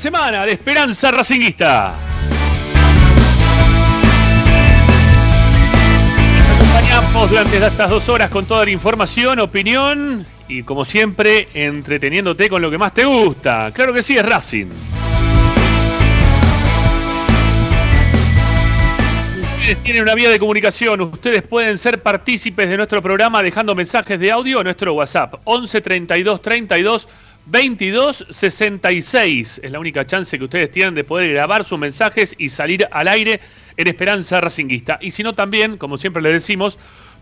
semana de Esperanza Racinguista. Acompañamos durante estas dos horas con toda la información, opinión y como siempre entreteniéndote con lo que más te gusta. Claro que sí, es Racing. Ustedes tienen una vía de comunicación, ustedes pueden ser partícipes de nuestro programa dejando mensajes de audio a nuestro WhatsApp 11 32 32 22 66. Es la única chance que ustedes tienen de poder grabar sus mensajes y salir al aire en Esperanza Racinguista. Y si no también, como siempre les decimos,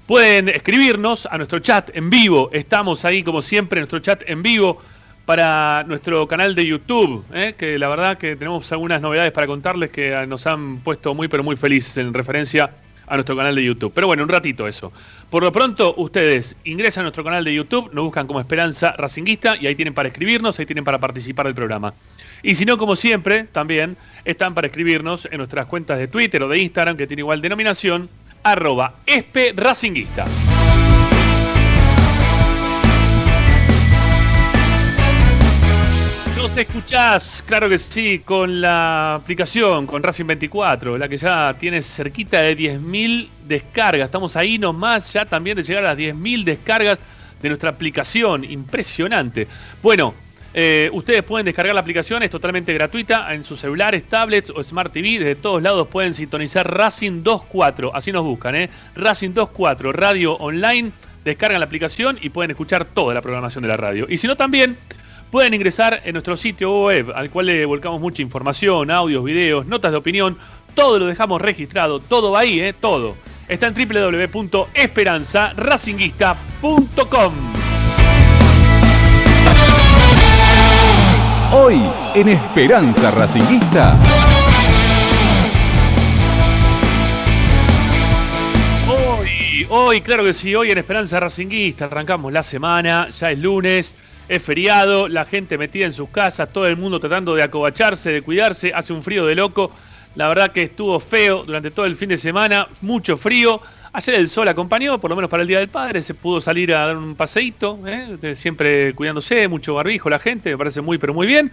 pueden escribirnos a nuestro chat en vivo. Estamos ahí como siempre en nuestro chat en vivo para nuestro canal de YouTube, ¿eh? que la verdad que tenemos algunas novedades para contarles que nos han puesto muy pero muy felices en referencia a nuestro canal de YouTube. Pero bueno, un ratito eso. Por lo pronto, ustedes ingresan a nuestro canal de YouTube, nos buscan como Esperanza Racinguista y ahí tienen para escribirnos, ahí tienen para participar del programa. Y si no, como siempre, también están para escribirnos en nuestras cuentas de Twitter o de Instagram, que tiene igual denominación, arroba espe racinguista. Nos escuchás, claro que sí, con la aplicación, con Racing 24, la que ya tiene cerquita de 10.000 descargas. Estamos ahí nomás ya también de llegar a las 10.000 descargas de nuestra aplicación. Impresionante. Bueno, eh, ustedes pueden descargar la aplicación, es totalmente gratuita en sus celulares, tablets o Smart TV. Desde todos lados pueden sintonizar Racing 24, así nos buscan, ¿eh? Racing 24, radio online. Descargan la aplicación y pueden escuchar toda la programación de la radio. Y si no, también pueden ingresar en nuestro sitio web, al cual le volcamos mucha información, audios, videos, notas de opinión. Todo lo dejamos registrado, todo va ahí, ¿eh? Todo. Está en www.esperanzaracinguista.com. Hoy en Esperanza Racinguista. Hoy, hoy, claro que sí, hoy en Esperanza Racinguista arrancamos la semana, ya es lunes, es feriado, la gente metida en sus casas, todo el mundo tratando de acobacharse, de cuidarse, hace un frío de loco. La verdad que estuvo feo durante todo el fin de semana, mucho frío. Ayer el sol acompañó, por lo menos para el Día del Padre, se pudo salir a dar un paseíto, ¿eh? Siempre cuidándose, mucho barbijo la gente, me parece muy pero muy bien.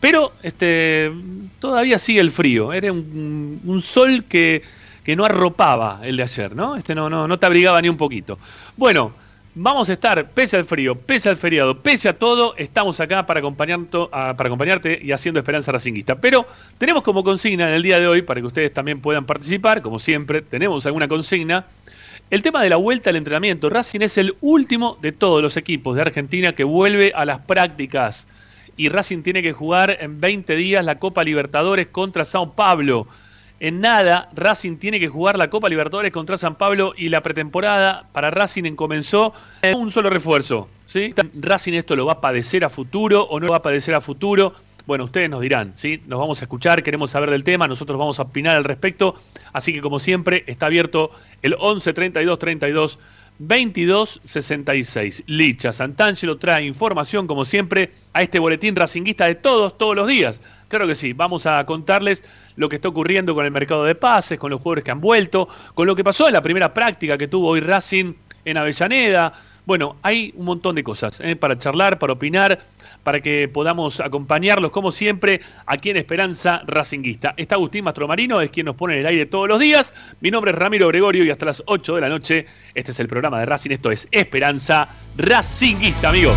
Pero este todavía sigue el frío, era un, un sol que, que no arropaba el de ayer, ¿no? Este no, no, no te abrigaba ni un poquito. Bueno, vamos a estar, pese al frío, pese al feriado, pese a todo, estamos acá para, acompañarto- a- para acompañarte y haciendo Esperanza Racinguista. Pero tenemos como consigna en el día de hoy, para que ustedes también puedan participar, como siempre, tenemos alguna consigna. El tema de la vuelta al entrenamiento. Racing es el último de todos los equipos de Argentina que vuelve a las prácticas. Y Racing tiene que jugar en 20 días la Copa Libertadores contra Sao Paulo. En nada, Racing tiene que jugar la Copa Libertadores contra San Pablo y la pretemporada para Racing comenzó en un solo refuerzo. ¿sí? Racing esto lo va a padecer a futuro o no lo va a padecer a futuro. Bueno, ustedes nos dirán, ¿sí? Nos vamos a escuchar, queremos saber del tema, nosotros vamos a opinar al respecto. Así que, como siempre, está abierto el 11 32 32 22 66. Licha Santangelo trae información, como siempre, a este boletín racinguista de todos, todos los días. Claro que sí, vamos a contarles lo que está ocurriendo con el mercado de pases, con los jugadores que han vuelto, con lo que pasó en la primera práctica que tuvo hoy Racing en Avellaneda. Bueno, hay un montón de cosas ¿eh? para charlar, para opinar, para que podamos acompañarlos, como siempre, aquí en Esperanza Racinguista. Está Agustín Mastromarino, es quien nos pone en el aire todos los días. Mi nombre es Ramiro Gregorio y hasta las 8 de la noche, este es el programa de Racing, esto es Esperanza Racinguista, amigos.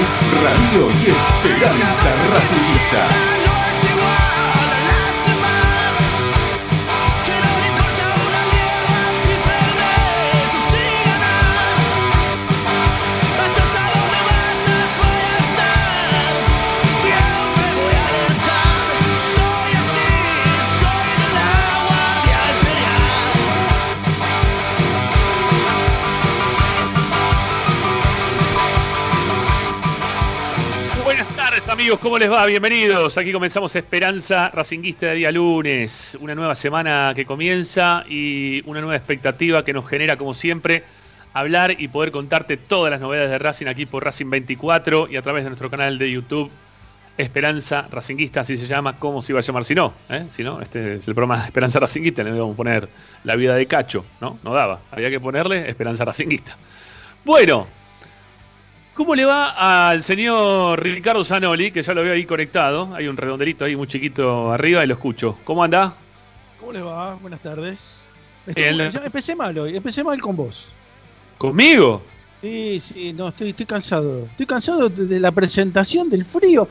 Tardes, Radio y Esperanza Racingista. Amigos, ¿cómo les va? Bienvenidos. Aquí comenzamos Esperanza Racinguista de día lunes. Una nueva semana que comienza y una nueva expectativa que nos genera, como siempre, hablar y poder contarte todas las novedades de Racing aquí por Racing 24 y a través de nuestro canal de YouTube. Esperanza Racinguista, así se llama, ¿cómo se iba a llamar si no? ¿Eh? Si no, este es el programa Esperanza Racinguista, le debemos poner la vida de Cacho, ¿no? No daba, había que ponerle Esperanza Racinguista. Bueno, ¿Cómo le va al señor Ricardo Zanoli, que ya lo veo ahí conectado? Hay un redonderito ahí muy chiquito arriba y lo escucho. ¿Cómo anda? ¿Cómo le va? Buenas tardes. Estoy- ya empecé mal hoy, empecé mal con vos. ¿Conmigo? Sí, sí, no, estoy, estoy cansado. Estoy cansado de, la presentación del frío.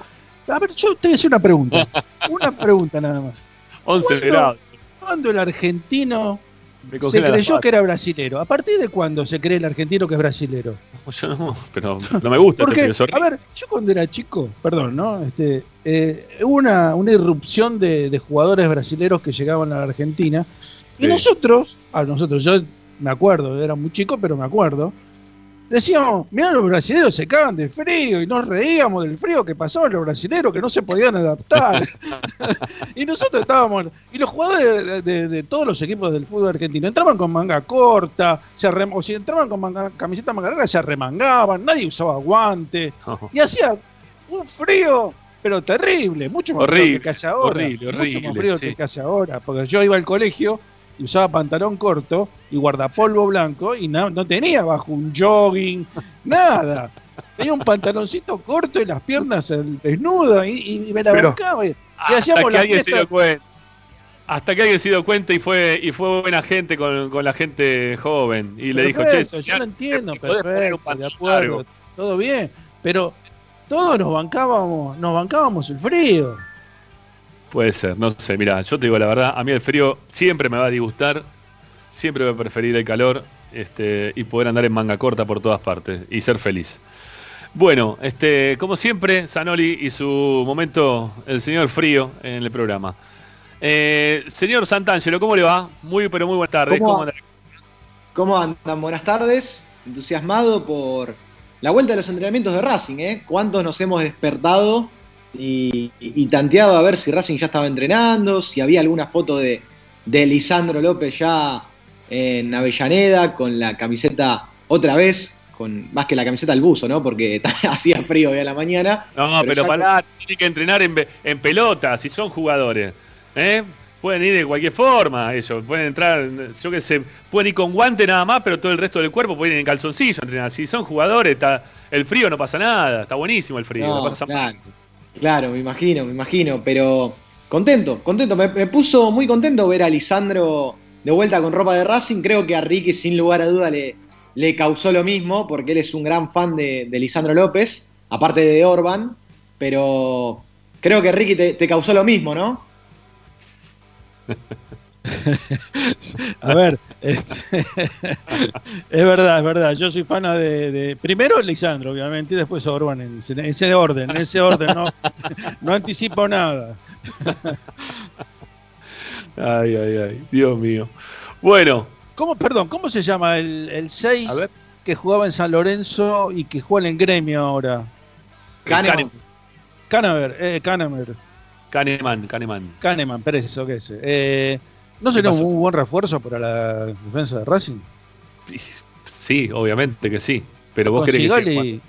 A ver, yo te voy a hacer una pregunta. Una pregunta nada más. 11 ¿Cuándo? grados. ¿Cuándo el argentino se creyó que era brasilero? ¿A partir de cuándo se cree el argentino que es brasilero? Yo no, pero no me gusta Porque, este a ver, yo cuando era chico, perdón, ¿no? Este, eh, hubo una, una irrupción de, de jugadores brasileros que llegaban a la Argentina. Sí. Y nosotros, a nosotros, yo me acuerdo, era muy chico, pero me acuerdo, decíamos, mirá, los brasileros se cagan de frío y nos reíamos del frío que pasaban los brasileros que no se podían adaptar. y nosotros estábamos, y los jugadores de, de- de todos los equipos del fútbol argentino entraban con manga corta, se o si entraban con manga- camiseta manga larga, se arremangaban, nadie usaba guante, y hacía un frío, pero terrible, mucho más frío que hace ahora. horrible, mucho más frío sí. que hace ahora, porque yo iba al colegio y usaba pantalón corto y guardapolvo blanco y na- no tenía bajo un jogging, nada. Tenía un pantaloncito corto y las piernas desnudas y, y me la Pero- bancaba. Y, Hasta hacíamos que la alguien se dio cuenta. Hasta que alguien se dio cuenta y fue y fue buena gente con, con la gente joven. Y le dijo, che, yo lo entiendo, perfecto, de acuerdo, todo bien, pero todos nos bancábamos, nos bancábamos el frío. Puede ser, no sé, mira, yo te digo la verdad, a mí el frío siempre me va a disgustar, siempre voy a preferir el calor este, y poder andar en manga corta por todas partes y ser feliz. Bueno, este, como siempre, Zanoli y su momento, el señor frío en el programa. Eh, señor Santangelo, ¿cómo le va? Muy, pero muy buenas tardes. ¿Cómo ¿Cómo va? anda? ¿Cómo andan? Buenas tardes. Entusiasmado por la vuelta de los entrenamientos de Racing, ¿eh? ¿Cuántos nos hemos despertado y, y tanteado a ver si Racing ya estaba entrenando, si había alguna foto de, de Lisandro López ya en Avellaneda con la camiseta otra vez, con más que la camiseta al buzo, ¿no? Porque hacía frío hoy a la mañana. No, Pero pero, pará, tiene que entrenar en, en pelota, si son jugadores. ¿eh? Pueden ir de cualquier forma ellos, pueden entrar, yo qué sé, pueden ir con guante nada más, pero todo el resto del cuerpo pueden ir en calzoncillo a entrenar. Si son jugadores, está, el frío no pasa nada, está buenísimo el frío. No, pasa claro. Claro, me imagino, me imagino, pero contento, contento. Me, puso muy contento ver a Lisandro de vuelta con ropa de Racing. Creo que a Ricky, sin lugar a duda, le, le causó lo mismo, porque él es un gran fan de, Lisandro López, aparte de Orban, pero creo que Ricky te causó lo mismo, ¿no? A ver, este, es verdad, es verdad. Yo soy fan de, de- primero Lisandro, obviamente, y después Orban en, ese- en ese orden, en ese orden, no, no anticipo nada. Ay, ay, ay, Dios mío. Bueno, ¿Cómo, perdón, cómo se llama el, el 6 a ver. que jugaba en San Lorenzo y que juega en el gremio ahora? Kahneman. Canaver, eh, Canaver, Kahneman, Kahneman. Kahneman, Pérez, eso que es. Eh, ¿No sería un buen refuerzo para la defensa de Racing? Sí, obviamente que sí. Pero vos querés, que siga, jugando-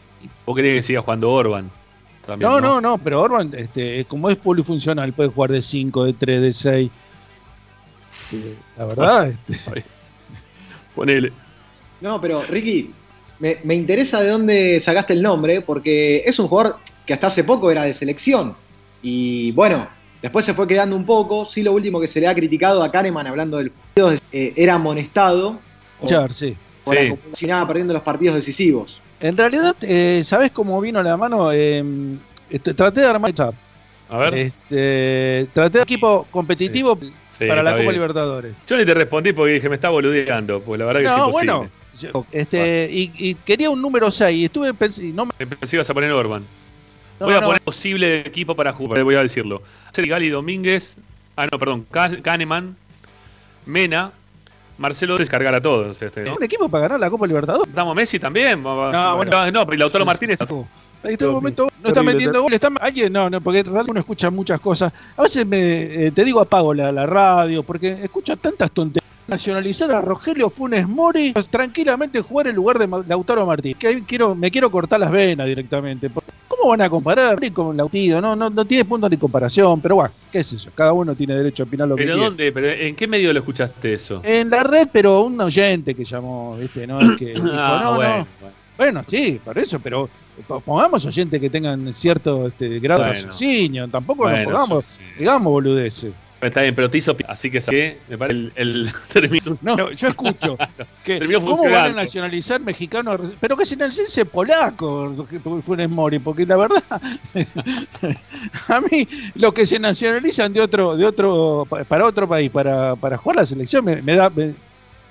vos querés que siga jugando Orban. también, No, no, no, pero Orban, este, como es polifuncional, puede jugar de 5, de 3, de 6. La verdad, este, Ponele. No, pero Ricky, me, me interesa de dónde sacaste el nombre, porque es un jugador que hasta hace poco era de selección. Y bueno, después se fue quedando un poco. Sí, lo último que se le ha criticado a Kahneman hablando del partido eh, era amonestado Char, sí. por Sí. acompañaba perdiendo los partidos decisivos. En realidad, eh, ¿sabés cómo vino la mano? Eh, este, traté de armar. A ver. Este, traté de equipo competitivo Sí, para la Copa bien. Libertadores. Yo ni te respondí porque dije, me está boludeando. Pues la verdad que es No, imposible. bueno, yo- este, y, y quería un número 6. Y estuve pensando. No, me- Pensé que ibas a poner Orban. No, voy a no, poner posible equipo para jugar. Voy a decirlo. Gali Domínguez. Ah, no, perdón. Ka- Kahneman. Mena. Marcelo descargar a todos. Este. un equipo para ganar la Copa Libertadores. Estamos Messi también. No, No, bueno. no, pero Lautaro Martínez. Ahí está un momento, no está Terrible, metiendo goles, alguien, no, no, porque en realidad uno escucha muchas cosas. A veces me, eh, te digo apago la, la radio, porque escucho tantas tonterías. Nacionalizar a Rogelio Funes Mori, tranquilamente jugar en lugar de Lautaro Martín. Que quiero, me quiero cortar las venas directamente. ¿Cómo van a comparar con Lautido? No, no, no tiene punto ni comparación, pero bueno, qué sé yo, cada uno tiene derecho a opinar lo que ¿Pero quiera. dónde? ¿Pero ¿En qué medio lo escuchaste eso? En la red, pero un oyente que llamó, ¿viste? No es que dijo, Ah, no, bueno, no, bueno. bueno, sí, por eso, pero po- pongamos oyentes que tengan cierto este, grado de Bueno. raciocinio, tampoco nos pongamos, sí. digamos boludeces. Está bien, pero te hizo. Así que, ¿sabes? Me parece el, el termino. No, yo escucho que Terminó cómo van a nacionalizar mexicano, pero que se nacionalice polaco, Funes Mori, porque la verdad, a mí los que se nacionalizan de otro, de otro, pa- para otro país, para, para jugar la selección, me, me da, me-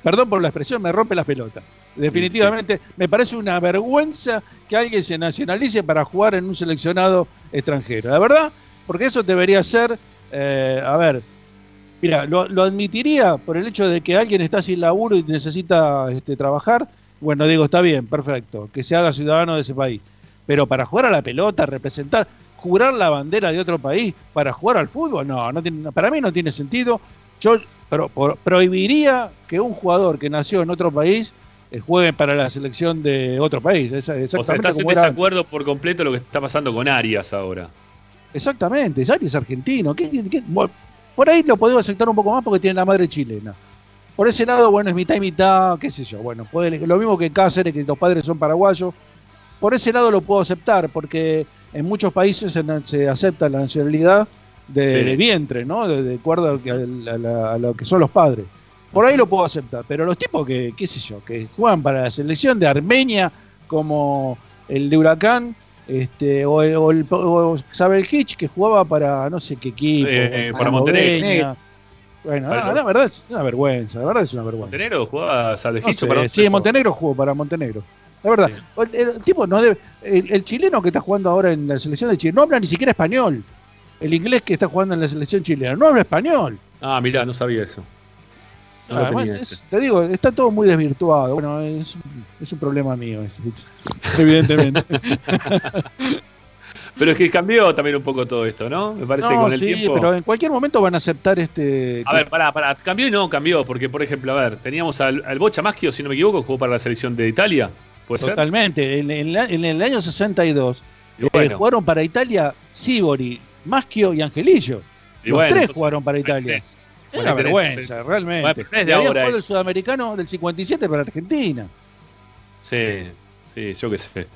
perdón por la expresión, me rompe las pelotas. Definitivamente, me parece una vergüenza que alguien se nacionalice para jugar en un seleccionado extranjero. La verdad, porque eso debería ser, eh, a ver, mira, lo, lo admitiría por el hecho de que alguien está sin laburo y necesita este, trabajar. Bueno, digo, está bien, perfecto, que se haga ciudadano de ese país. Pero para jugar a la pelota, representar, jurar la bandera de otro país para jugar al fútbol, no, no tiene, para mí no tiene sentido. Yo pro- prohibiría que un jugador que nació en otro país eh, juegue para la selección de otro país. Esa- O sea, exactamente estás en desacuerdo por completo lo que está pasando con Arias ahora. Exactamente, Zari es argentino. ¿Qué- qué- qué? Bueno, Por ahí lo podemos aceptar un poco más porque tiene la madre chilena. Por ese lado, bueno, es mitad y mitad, qué sé yo. Bueno, puede- lo mismo que Cáceres, que los padres son paraguayos. Por ese lado lo puedo aceptar porque en muchos países se, acepta la nacionalidad de, Sí. vientre, ¿no? De, de acuerdo a la- a lo que son los padres. Por ahí lo puedo aceptar. Pero los tipos que, qué sé yo, que juegan para la selección de Armenia como el de Huracán, este, o el, o el- o Sabel Hitch que jugaba para no sé qué equipo, Eh, para Montenegro. Bueno, la, la verdad es una vergüenza, la verdad es una vergüenza. Montenegro jugaba No Salvejizo sé, para sí, Montenegro jugó para Montenegro. La verdad, Sí. el, el tipo no debe, el, el chileno que está jugando ahora en la selección de Chile no habla ni siquiera español. El inglés que está jugando en la selección chilena no habla español. Ah, mirá, no sabía eso. No lo Ah, tenía bueno, ese. es- te digo, está todo muy desvirtuado. Bueno, es, un- es un problema mío, evidentemente. Pero es que cambió también un poco todo esto, ¿no? Me parece que con el sí, tiempo. pero en cualquier momento van a aceptar este. A ver, pará, pará. Cambió y no cambió, porque, por ejemplo, a ver, teníamos al, al Bocha Maschio, si no me equivoco, jugó para la selección de Italia. ¿Puede ser? Totalmente. En, en la- en el año 62 Y eh, bueno, jugaron para Italia Sibori, Maschio y Angelillo. y Los bueno, tres entonces, jugaron para Italia. Es Bueno, una vergüenza, realmente. Bueno, pero no es de ahora, jugado el sudamericano del 57 para Argentina. Sí, sí, yo qué sé.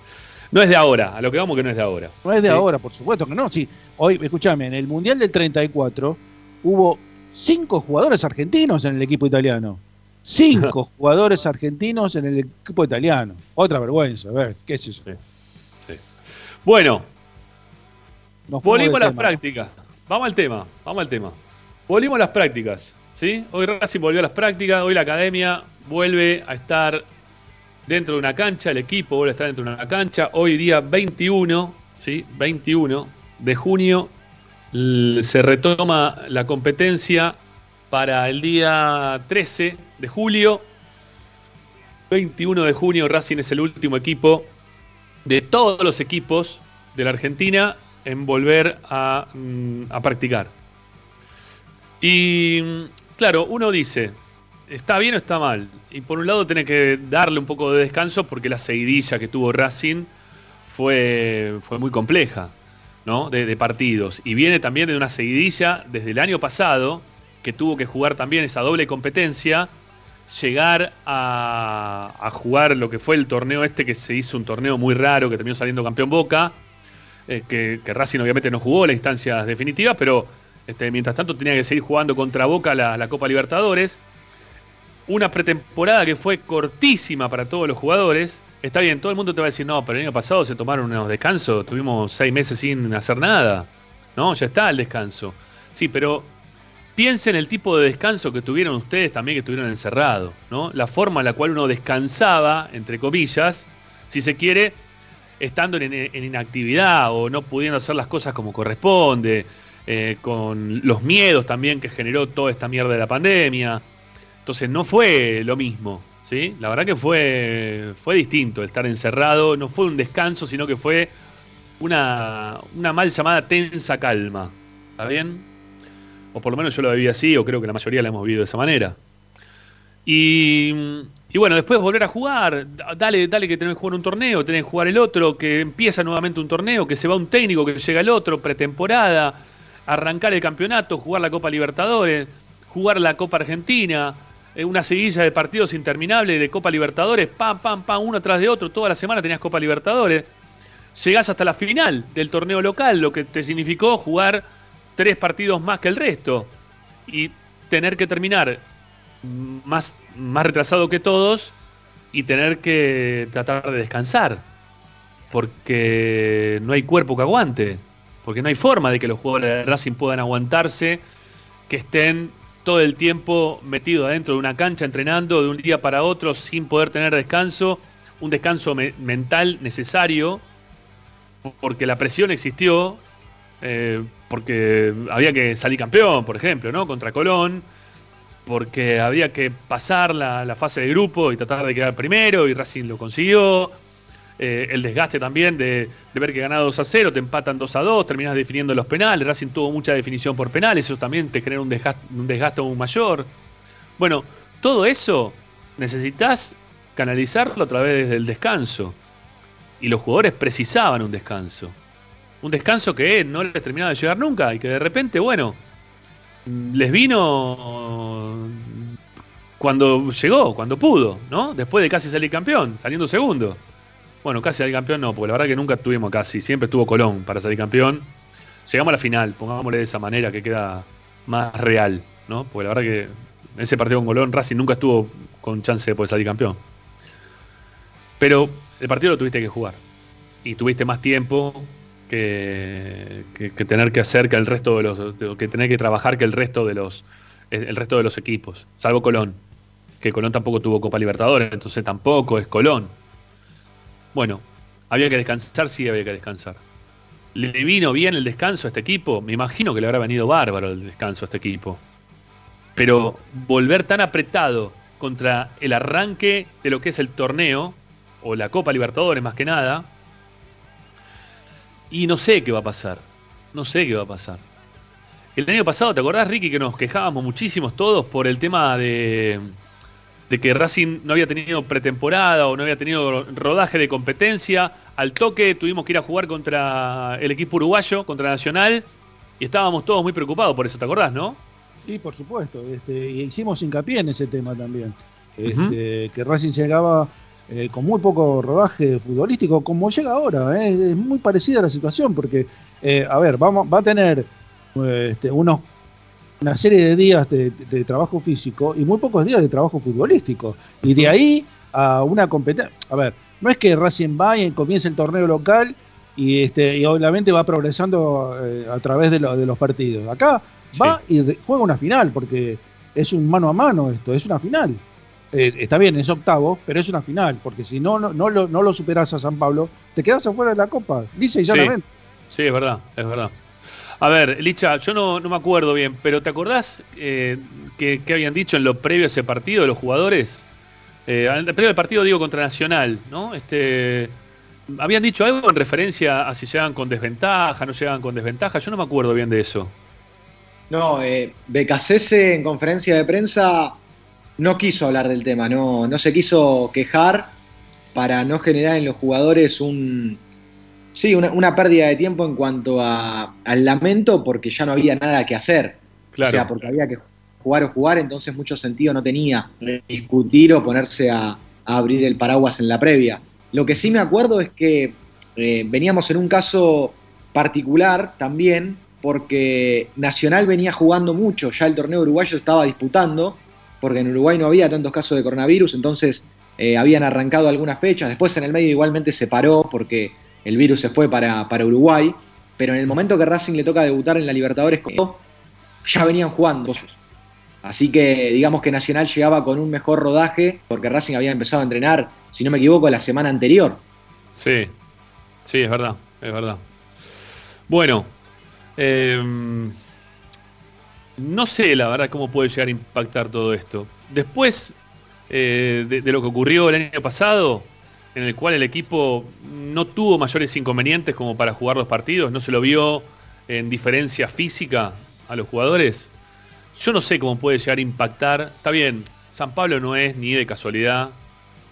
No es de ahora, a lo que vamos que no es de ahora. No es de Sí. ahora, por supuesto que no. Sí, hoy, escúchame, en el Mundial del 34 hubo cinco jugadores argentinos en el equipo italiano. Cinco jugadores argentinos en el equipo italiano. Otra vergüenza, a ver, qué es eso. Sí. Bueno, Nos fuimos volvimos a las prácticas. Vamos al tema, vamos al tema. Volvimos a las prácticas, ¿sí? Hoy Racing volvió a las prácticas, hoy la academia vuelve a estar dentro de una cancha, el equipo vuelve a estar dentro de una cancha. Hoy día 21, ¿sí? 21 de junio se retoma la competencia para el día 13 de julio. 21 de junio Racing es el último equipo de todos los equipos de la Argentina en volver a, mm, a practicar. Y claro, uno dice, ¿está bien o está mal? Y por un lado tenés que darle un poco de descanso porque la seguidilla que tuvo Racing fue, fue muy compleja, ¿no? De, partidos. Y viene también de una seguidilla desde el año pasado, que tuvo que jugar también esa doble competencia, llegar a, a jugar lo que fue el torneo este, que se hizo un torneo muy raro, que terminó saliendo campeón Boca, eh, que, que Racing obviamente no jugó las instancias definitivas, pero este, mientras tanto tenía que seguir jugando contra Boca la, Copa Libertadores. Una pretemporada que fue cortísima para todos los jugadores. Está bien, todo el mundo te va a decir, no, pero el año pasado se tomaron unos descansos, tuvimos seis meses sin hacer nada. No, ya está el descanso. Sí, pero piensen el tipo de descanso que tuvieron ustedes también que estuvieron encerrados, ¿no? La forma en la cual uno descansaba, entre comillas, si se quiere, estando en inactividad o no pudiendo hacer las cosas como corresponde, eh, con los miedos también que generó toda esta mierda de la pandemia. Entonces no fue lo mismo, ¿sí? La verdad que fue, fue distinto estar encerrado, no fue un descanso, sino que fue una, una mal llamada tensa calma, ¿está bien? O por lo menos yo lo viví así, o creo que la mayoría la hemos vivido de esa manera. Y, y bueno, después volver a jugar, dale, dale que tenés que jugar un torneo, tenés que jugar el otro, que empieza nuevamente un torneo, que se va un técnico, que llega el otro, pretemporada, arrancar el campeonato, jugar la Copa Libertadores, jugar la Copa Argentina, eh, una seguilla de partidos interminables de Copa Libertadores, pam, pam, pam, uno tras de otro, toda la semana tenías Copa Libertadores. Llegás hasta la final del torneo local, lo que te significó jugar tres partidos más que el resto y tener que terminar más, más retrasado que todos y tener que tratar de descansar porque no hay cuerpo que aguante, porque no hay forma de que los jugadores de Racing puedan aguantarse, que estén todo el tiempo metidos adentro de una cancha entrenando de un día para otro sin poder tener descanso, un descanso me mental necesario, porque la presión existió, eh, porque había que salir campeón, por ejemplo, ¿no? Contra Colón, porque había que pasar la fase de grupo y tratar de quedar primero, y Racing lo consiguió. Eh, el desgaste también de, ver que ganado 2 a 0, te empatan 2 a 2, terminas definiendo los penales, Racing tuvo mucha definición por penales, eso también te genera un desgaste, un desgaste aún mayor. Bueno, todo eso necesitas canalizarlo a través del descanso. Y los jugadores precisaban un descanso. Un descanso que no les terminaba de llegar nunca y que de repente, bueno, les vino cuando llegó, cuando pudo, ¿no? Después de casi salir campeón, saliendo segundo. Bueno, casi salir campeón no, porque la verdad que nunca tuvimos casi, siempre estuvo Colón para salir campeón. Llegamos a la final, pongámosle de esa manera que queda más real, ¿no? Porque la verdad que ese partido con Colón, Racing nunca estuvo con chance de poder salir campeón. Pero el partido lo tuviste que jugar. Y tuviste más tiempo que, que, tener que hacer que el resto de los. Que tener que trabajar que el resto de los. El resto de los equipos. Salvo Colón. Que Colón tampoco tuvo Copa Libertadores, entonces tampoco es Colón. Bueno, había que descansar, sí había que descansar. ¿Le vino bien el descanso a este equipo? Me imagino que le habrá venido bárbaro el descanso a este equipo. Pero volver tan apretado contra el arranque de lo que es el torneo, o la Copa Libertadores más que nada, y no sé qué va a pasar. No sé qué va a pasar. El año pasado, ¿te acordás, Ricky, que nos quejábamos muchísimos todos por el tema de, de que Racing no había tenido pretemporada o no había tenido rodaje de competencia. Al toque tuvimos que ir a jugar contra el equipo uruguayo, contra Nacional, y estábamos todos muy preocupados por eso, ¿te acordás, no? Sí, por supuesto. Este, y hicimos hincapié en ese tema también. Este, uh -huh. Que Racing llegaba eh, con muy poco rodaje futbolístico, como llega ahora. Eh, es muy parecida la situación, porque, eh, a ver, vamos, va a tener este, unos una serie de días de, de, de, trabajo físico y muy pocos días de trabajo futbolístico. Y de ahí a una competencia. A ver, no es que Racing va y comience el torneo local y, este, y obviamente va progresando eh, a través de, lo, de, los partidos. Acá va y juega una final, porque es un mano a mano esto, es una final. Eh, está bien, es octavo, pero es una final, porque si no, no, no, lo, no lo superas a San Pablo, te quedas afuera de la Copa, dice y llanamente. Sí. sí, es verdad, es verdad. A ver, Licha, yo no, no me acuerdo bien, pero ¿te acordás eh, que, que, habían dicho en lo previo a ese partido los jugadores? Eh, previo al partido digo contra Nacional, ¿no? Este, habían dicho algo en referencia a si llegan con desventaja, no llegan con desventaja. Yo no me acuerdo bien de eso. No, eh, Becasese en conferencia de prensa no quiso hablar del tema, no, no se quiso quejar para no generar en los jugadores un, sí, una, una pérdida de tiempo en cuanto a- al lamento porque ya no había nada que hacer. Claro. O sea, porque había que jugar o jugar, entonces mucho sentido no tenía discutir o ponerse a, a abrir el paraguas en la previa. Lo que sí me acuerdo es que eh, veníamos en un caso particular también, porque Nacional venía jugando mucho, ya el torneo uruguayo estaba disputando, porque en Uruguay no había tantos casos de coronavirus, entonces eh, habían arrancado algunas fechas, después en el medio igualmente se paró porque el virus se fue para, para Uruguay, pero en el momento que Racing le toca debutar en la Libertadores, ya venían jugando. Así que digamos que Nacional llegaba con un mejor rodaje, porque Racing había empezado a entrenar, si no me equivoco, la semana anterior. Sí, sí, es verdad, es verdad. Bueno, eh, no sé la verdad cómo puede llegar a impactar todo esto. Después eh, de lo que ocurrió el año pasado, en el cual el equipo no tuvo mayores inconvenientes como para jugar los partidos, no se lo vio en diferencia física a los jugadores. Yo no sé cómo puede llegar a impactar. Está bien, San Pablo no es ni de casualidad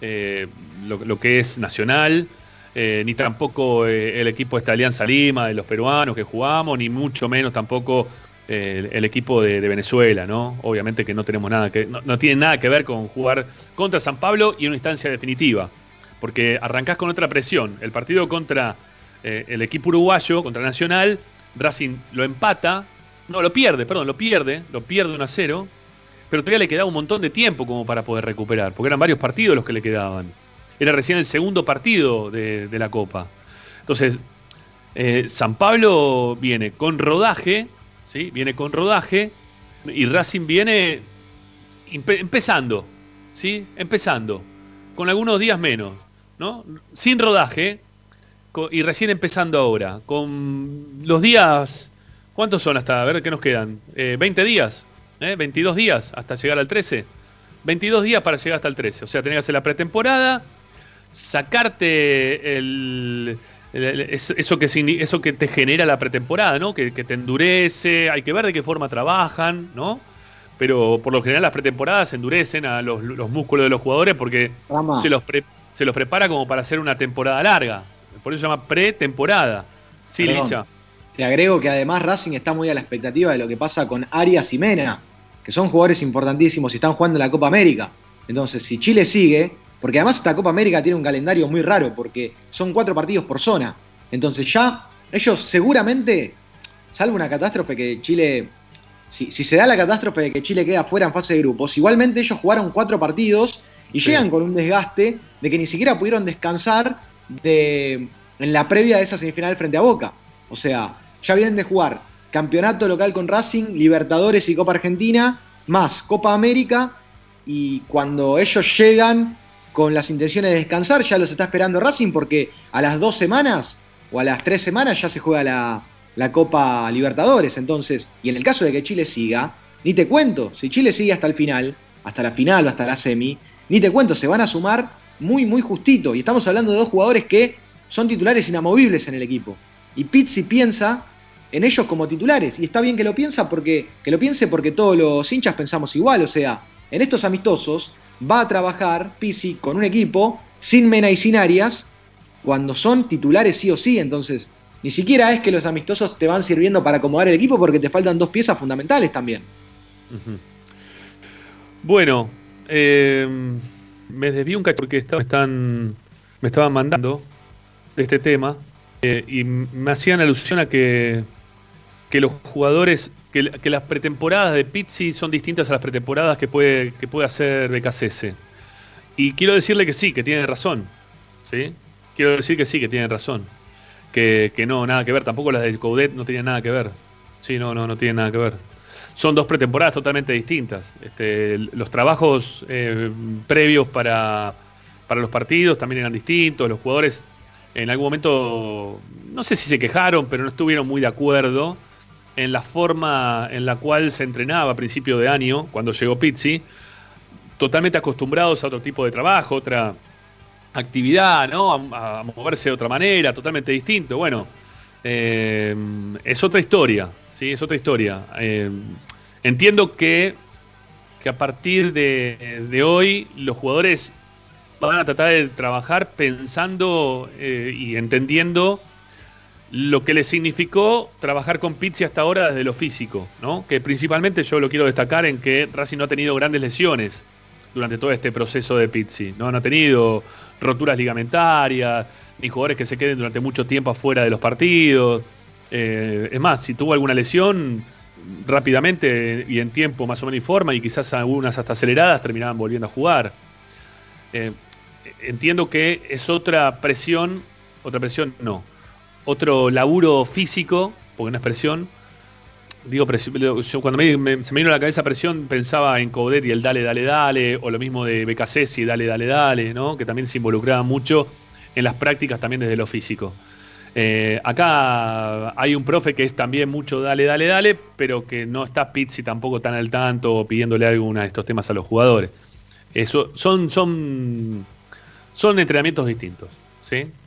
eh, lo, lo que es nacional, eh, ni tampoco eh, el equipo de esta Alianza Lima, de los peruanos que jugamos, ni mucho menos tampoco eh, el, equipo de, de Venezuela, ¿no? Obviamente que no tenemos nada que, no, no tiene nada que ver con jugar contra San Pablo y en una instancia definitiva, porque arrancás con otra presión. El partido contra eh, el equipo uruguayo, contra Nacional, Racing lo empata, no, lo pierde, perdón, lo pierde, lo pierde 1 a 0, pero todavía le quedaba un montón de tiempo como para poder recuperar, porque eran varios partidos los que le quedaban. Era recién el segundo partido de, la Copa. Entonces, eh, San Pablo viene con rodaje, ¿sí? Viene con rodaje y Racing viene empe- empezando, ¿sí? Empezando, con algunos días menos, ¿no? Sin rodaje y recién empezando ahora, con los días, ¿cuántos son hasta, a ver qué nos quedan? Eh, 20 días, ¿eh? 22 días hasta llegar al 13. 22 días para llegar hasta el 13. O sea, tenés que hacer la pretemporada, sacarte el, el- el- es- eso, que, eso que te genera la pretemporada, ¿no? Que, que te endurece, hay que ver de qué forma trabajan, ¿no? Pero por lo general las pretemporadas endurecen a los, los músculos de los jugadores porque Rama, se los, pre- se los prepara como para hacer una temporada larga. Por eso se llama pretemporada. Sí, Perdón. Licha. Te agrego que además Racing está muy a la expectativa de lo que pasa con Arias y Mena, que son jugadores importantísimos y están jugando en la Copa América. Entonces, si Chile sigue, porque además esta Copa América tiene un calendario muy raro, porque son cuatro partidos por zona. Entonces ya ellos seguramente, salvo una catástrofe que Chile, si, si se da la catástrofe de que Chile queda fuera en fase de grupos, igualmente ellos jugaron cuatro partidos y Sí. llegan con un desgaste de que ni siquiera pudieron descansar de, en la previa de esa semifinal frente a Boca. O sea, ya vienen de jugar campeonato local con Racing, Libertadores y Copa Argentina, más Copa América, y cuando ellos llegan con las intenciones de descansar, ya los está esperando Racing porque a las dos semanas o a las tres semanas ya se juega la, la Copa Libertadores. Entonces, y en el caso de que Chile siga, ni te cuento, si Chile sigue hasta el final, hasta la final o hasta la semi, ni te cuento, se van a sumar muy, muy justito. Y estamos hablando de dos jugadores que son titulares inamovibles en el equipo. Y Pizzi piensa en ellos como titulares. Y está bien que lo piensa porque, que lo piense porque todos los hinchas pensamos igual. O sea, en estos amistosos va a trabajar Pizzi con un equipo sin Mena y sin Arias cuando son titulares sí o sí. Entonces, ni siquiera es que los amistosos te van sirviendo para acomodar el equipo porque te faltan dos piezas fundamentales también. Bueno, eh, me desvío un cacho porque me están, me estaban mandando de este tema eh, y me hacían alusión a que, que los jugadores, que, que las pretemporadas de Pizzi son distintas a las pretemporadas que puede, que puede hacer BKCS. Y quiero decirle que sí, que tiene razón. ¿sí? Quiero decir que sí, que tiene razón. Que, que no, nada que ver. Tampoco las de Coudet no tenían nada que ver. Sí, no, no, no tienen nada que ver son dos pretemporadas totalmente distintas. Este, los trabajos eh, previos para, para los partidos también eran distintos. Los jugadores en algún momento, no sé si se quejaron, pero no estuvieron muy de acuerdo en la forma en la cual se entrenaba a principio de año, cuando llegó Pizzi, totalmente acostumbrados a otro tipo de trabajo, otra actividad, ¿no? A, a moverse de otra manera, totalmente distinto. Bueno, eh, es otra historia, ¿sí? Es otra historia. Eh, entiendo que que a partir de, de hoy los jugadores van a tratar de trabajar pensando eh, y entendiendo lo que les significó trabajar con Pizzi hasta ahora desde lo físico, ¿no? Que principalmente yo lo quiero destacar en que Racing no ha tenido grandes lesiones durante todo este proceso de Pizzi, ¿no? No ha tenido roturas ligamentarias, ni jugadores que se queden durante mucho tiempo afuera de los partidos. Eh, es más, si tuvo alguna lesión, rápidamente y en tiempo más o menos y forma, y quizás algunas hasta aceleradas, terminaban volviendo a jugar. Eh, entiendo que es otra presión, otra presión no, otro laburo físico, porque no es presión. Digo, presión, cuando me- se me vino a la cabeza presión pensaba en Coudet y el dale, dale, dale, o lo mismo de Becasesi, dale, dale, dale, ¿no? que también se involucraba mucho en las prácticas también desde lo físico. Eh, acá hay un profe que es también mucho dale, dale, dale, pero que no está Pizzi tampoco tan al tanto pidiéndole alguna de estos temas a los jugadores. Eso, son, son, entrenamientos distintos.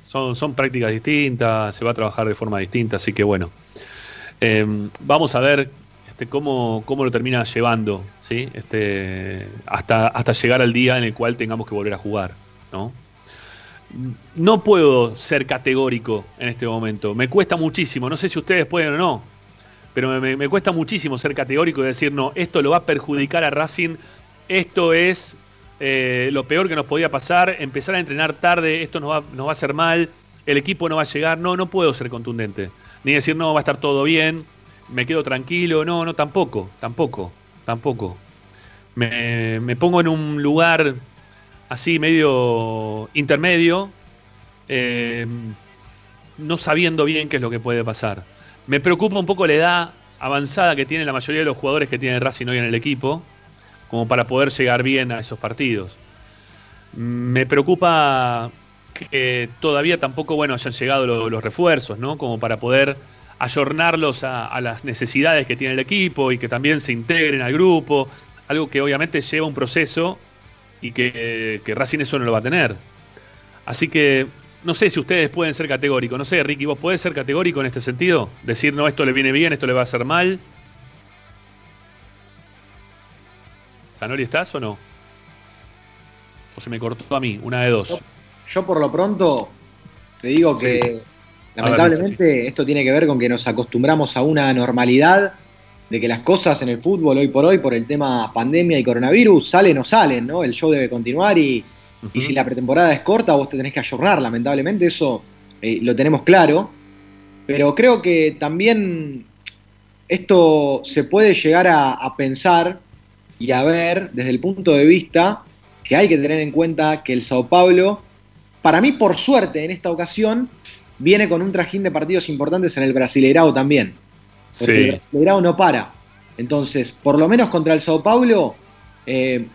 Son, prácticas distintas, se va a trabajar de forma distinta, así que bueno. Eh, vamos a ver este, cómo, cómo lo termina llevando, ¿sí? Este, hasta, hasta llegar al día en el cual tengamos que volver a jugar, ¿no? No puedo ser categórico en este momento. Me cuesta muchísimo. No sé si ustedes pueden o no. Pero me, cuesta muchísimo ser categórico y decir, no, esto lo va a perjudicar a Racing. Esto es eh, lo peor que nos podía pasar. Empezar a entrenar tarde, esto nos va, va a hacer mal. El equipo no va a llegar. No, no puedo ser contundente. Ni decir, no, va a estar todo bien. Me quedo tranquilo. No, no, tampoco. Tampoco. Tampoco. Me, me pongo en un lugar así medio intermedio, eh, no sabiendo bien qué es lo que puede pasar. Me preocupa un poco la edad avanzada que tiene la mayoría de los jugadores que tiene Racing hoy en el equipo, como para poder llegar bien a esos partidos. Me preocupa que todavía tampoco bueno, hayan llegado lo- los refuerzos, ¿no? Como para poder ayornarlos a, a las necesidades que tiene el equipo y que también se integren al grupo, algo que obviamente lleva un proceso y que, que Racing eso no lo va a tener. Así que no sé si ustedes pueden ser categóricos. No sé, Ricky, ¿vos podés ser categórico en este sentido? Decir, no, esto le viene bien, esto le va a hacer mal. ¿Sanori estás o no? ¿O se me cortó a mí? Una de dos. Yo por lo pronto te digo Sí. que lamentablemente esto tiene que ver con que nos acostumbramos a una normalidad de que las cosas en el fútbol hoy por hoy, por el tema pandemia y coronavirus, salen o salen, ¿no? El show debe continuar y, y si la pretemporada es corta, vos te tenés que ayornar, lamentablemente, eso eh, lo tenemos claro. Pero creo que también esto se puede llegar a, a pensar y a ver desde el punto de vista que hay que tener en cuenta que el Sao Paulo, para mí por suerte en esta ocasión, viene con un trajín de partidos importantes en el Brasileirao también. Porque el Sí. No para. Entonces, por lo menos contra el Sao Paulo, eh,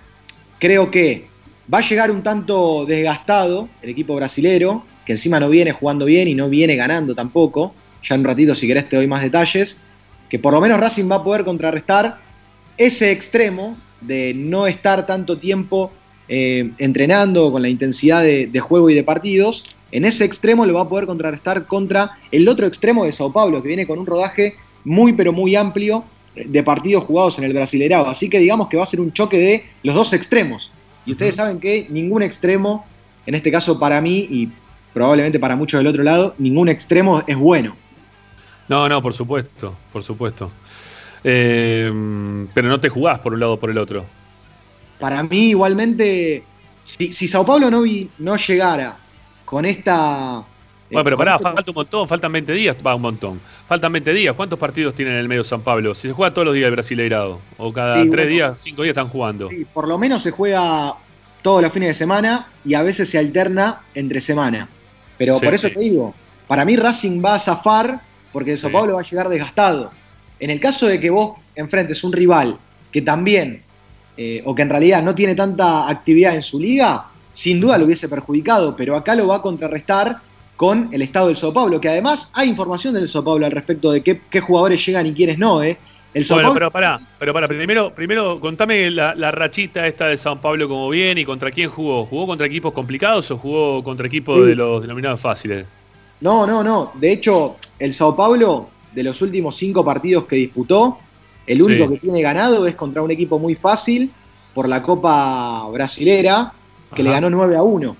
creo que va a llegar un tanto desgastado el equipo brasilero, que encima no viene jugando bien y no viene ganando tampoco. Ya en un ratito, si querés, te doy más detalles. Que por lo menos Racing va a poder contrarrestar ese extremo de no estar tanto tiempo eh, entrenando con la intensidad de, de juego y de partidos. En ese extremo lo va a poder contrarrestar contra el otro extremo de Sao Paulo, que viene con un rodaje muy, pero muy amplio de partidos jugados en el Brasileirao. Así que digamos que va a ser un choque de los dos extremos. Y ustedes saben que ningún extremo, en este caso para mí y probablemente para muchos del otro lado, ningún extremo es bueno. No, no, por supuesto, por supuesto. Eh, pero no te jugás por un lado o por el otro. Para mí, igualmente, si, si Sao Paulo no, vi- no llegara con esta. Eh, Bueno, pero pará, falta un montón, faltan 20 días, va un montón. Faltan 20 días, ¿cuántos partidos tiene en el medio San Pablo? Si se juega todos los días el Brasileirado, o cada Sí, 3 bueno. días, 5 días están jugando. Sí, por lo menos se juega todos los fines de semana y a veces se alterna entre semana. Pero Sí. por eso te digo, para mí Racing va a zafar porque el Sao. Paulo va a llegar desgastado. En el caso de que vos enfrentes un rival que también, eh, o que en realidad no tiene tanta actividad en su liga, sin duda lo hubiese perjudicado, pero acá lo va a contrarrestar con el estado del Sao Paulo, que además hay información del Sao Paulo al respecto de qué, qué jugadores llegan y quiénes no. ¿eh? El Sao Bueno, Paulo- pero pará, pero pará, primero, primero contame la, la rachita esta de San Pablo como bien y contra quién jugó. ¿Jugó contra equipos complicados o jugó contra equipos Sí. de los denominados fáciles? No, no, no. De hecho, el Sao Paulo, de los últimos cinco partidos que disputó, el único Sí. que tiene ganado es contra un equipo muy fácil por la Copa Brasilera, que le ganó 9 a 1.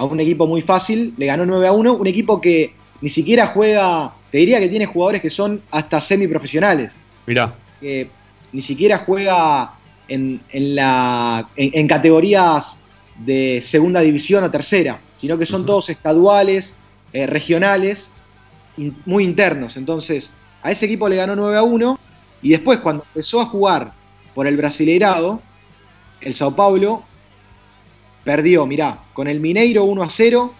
A un equipo muy fácil, le ganó 9 a 1. Un equipo que ni siquiera juega, te diría que tiene jugadores que son hasta semiprofesionales. Mirá. que ni siquiera juega en, en la, en, en categorías de segunda división o tercera, sino que son todos estaduales, eh, regionales, in- muy internos. Entonces, a ese equipo le ganó 9 a 1 y después cuando empezó a jugar por el Brasileirado, el Sao Paulo perdió, mirá, con el Mineiro 1 a 0,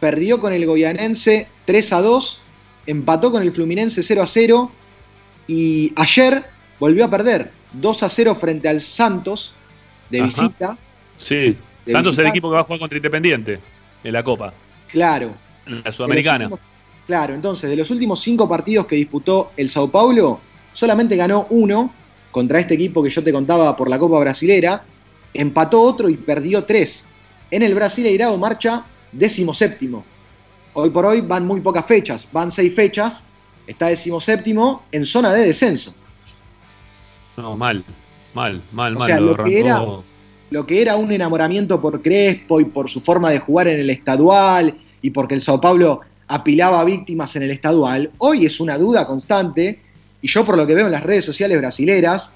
perdió con el Goianense 3 a 2, empató con el Fluminense 0 a 0 y ayer volvió a perder 2 a 0 frente al Santos de Ajá. visita. Sí. De Santos es el equipo que va a jugar contra Independiente en la Copa, Claro. en la Sudamericana. últimos- claro, entonces de los últimos cinco partidos que disputó el Sao Paulo, solamente ganó uno contra este equipo que yo te contaba por la Copa Brasilera, empató otro y perdió tres. En el Brasileirao marcha décimo séptimo. Hoy por hoy van muy pocas fechas, van seis fechas, está décimo séptimo en zona de descenso. No, mal. Mal, mal, O mal. sea, lo que era- lo que era un enamoramiento por Crespo y por su forma de jugar en el estadual y porque el Sao Paulo apilaba víctimas en el estadual, hoy es una duda constante y yo por lo que veo en las redes sociales brasileras,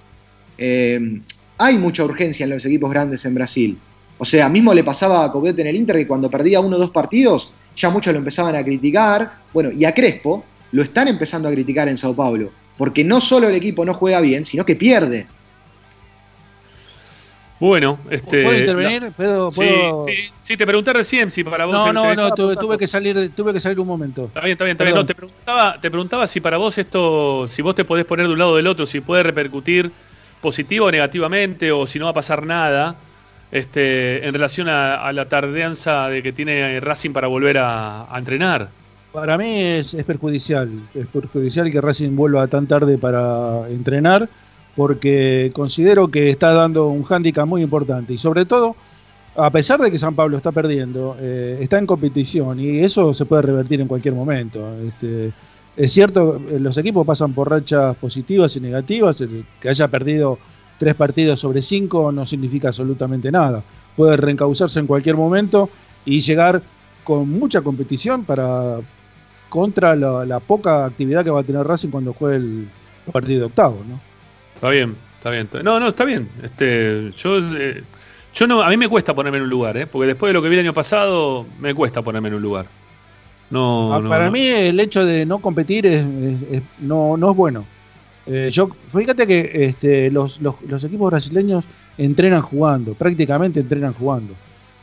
eh, hay mucha urgencia en los equipos grandes en Brasil. O sea, mismo le pasaba a Coudet en el Inter que cuando perdía uno o dos partidos, ya muchos lo empezaban a criticar. Bueno, y a Crespo lo están empezando a criticar en Sao Paulo, porque no solo el equipo no juega bien, sino que pierde. Bueno, este. ¿Puedo intervenir? ¿Puedo, la- Sí, sí, sí, te pregunté recién si para vos. No, no, no, tuve, que salir, tuve que salir un momento. Está bien, está bien, está bien. No, te preguntaba, te preguntaba si para vos esto, si vos te podés poner de un lado o del otro, si puede repercutir positivo o negativamente, o si no va a pasar nada, este, en relación a, la tardanza de que tiene Racing para volver a, entrenar. Para mí es, es perjudicial, es perjudicial que Racing vuelva tan tarde para entrenar, porque considero que está dando un hándicap muy importante y sobre todo, a pesar de que San Pablo está perdiendo, eh, está en competición y eso se puede revertir en cualquier momento. Este, es cierto, eh, los equipos pasan por rachas positivas y negativas, que haya perdido tres partidos sobre cinco no significa absolutamente nada. Puede reencauzarse en cualquier momento y llegar con mucha competición para contra la, la poca actividad que va a tener Racing cuando juegue el partido de octavo, ¿no? Está bien, está bien. No, no, está bien. Este, yo, eh, yo no, a mí me cuesta ponerme en un lugar, ¿eh? porque después de lo que vi el año pasado, me cuesta ponerme en un lugar. No, Ah, no, para no. mí el hecho de no competir es, es- es- no, no es bueno. Eh, yo, fíjate que este, los, los- los equipos brasileños entrenan jugando, prácticamente entrenan jugando.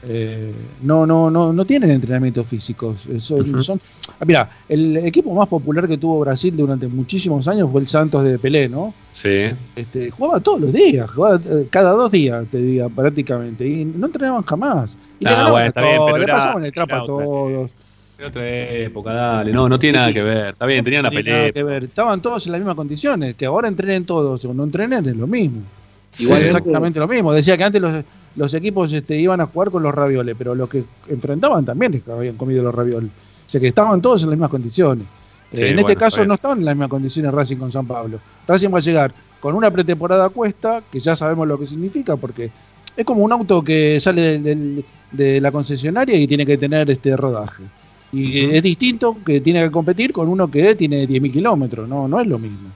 Eh, no, no, no, no tienen entrenamientos físicos. eh, Son, ah, mira, el equipo más popular que tuvo Brasil durante muchísimos años fue el Santos de Pelé, ¿no? Sí. Este, jugaba todos los días, jugaba cada dos días, te diga, prácticamente, y no entrenaban jamás. Y Ah, le ganaban bueno, a está bien, todos, pero le era- pasaban el trapo a otra todos. Era otra época, dale. No, no tiene nada que ver. Está bien, tenían la No tiene nada pelea. que ver. Estaban todos en las mismas condiciones, que ahora entrenen todos o no entrenen es lo mismo. Igual es exactamente lo mismo. Decía que antes los, los equipos este, iban a jugar con los ravioles, pero los que enfrentaban también habían comido los ravioles. O sea que estaban todos en las mismas condiciones. Eh, Sí, en bueno, este caso bien. no estaban en las mismas condiciones Racing con San Pablo. Racing va a llegar con una pretemporada a cuesta, que ya sabemos lo que significa, porque es como un auto que sale del- del- de la concesionaria y tiene que tener este rodaje. Y es distinto que tiene que competir con uno que tiene 10.000 kilómetros, no, no es lo mismo.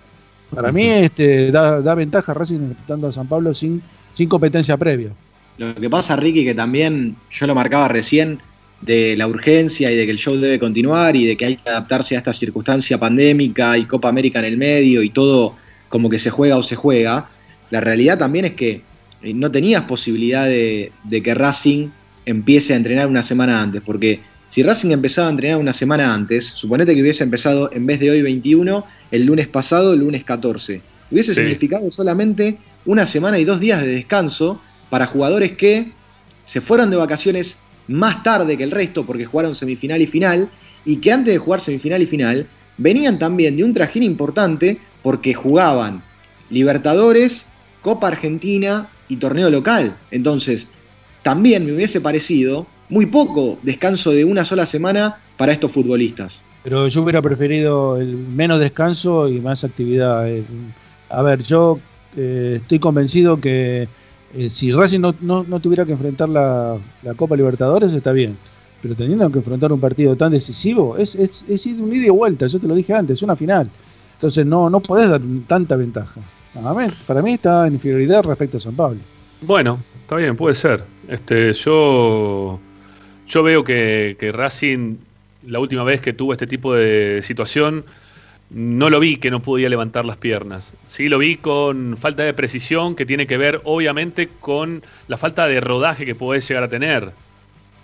Para mí este, da, ventaja Racing enfrentando a San Pablo sin, sin competencia previa. Lo que pasa, Ricky, que también yo lo marcaba recién, de la urgencia y de que el show debe continuar y de que hay que adaptarse a esta circunstancia pandémica y Copa América en el medio y todo como que se juega o se juega. La realidad también es que eh, no tenías posibilidad de, de que Racing empiece a entrenar una semana antes, porque si Racing empezaba a entrenar una semana antes, suponete que hubiese empezado en vez de hoy 21, el lunes pasado, el lunes 14. Hubiese Sí. significado solamente una semana y dos días de descanso para jugadores que se fueron de vacaciones más tarde que el resto porque jugaron semifinal y final y que antes de jugar semifinal y final venían también de un trajín importante porque jugaban Libertadores, Copa Argentina y torneo local. Entonces, también me hubiese parecido muy poco descanso de una sola semana para estos futbolistas. Pero yo hubiera preferido el menos descanso y más actividad. eh. A ver, yo eh, estoy convencido que eh, si Racing no, no- no tuviera que enfrentar la, la Copa Libertadores, está bien. Pero teniendo que enfrentar un partido tan decisivo, es, es, es ir de un ida y vuelta, yo te lo dije antes, es una final. Entonces no, no podés dar tanta ventaja. Para mí, para mí está en inferioridad respecto a San Pablo. Bueno, está bien, puede ser. Este, yo, yo veo que, Racing, la última vez que tuvo este tipo de situación, no lo vi que no podía levantar las piernas. Sí, lo vi con falta de precisión que tiene que ver, obviamente, con la falta de rodaje que podés llegar a tener.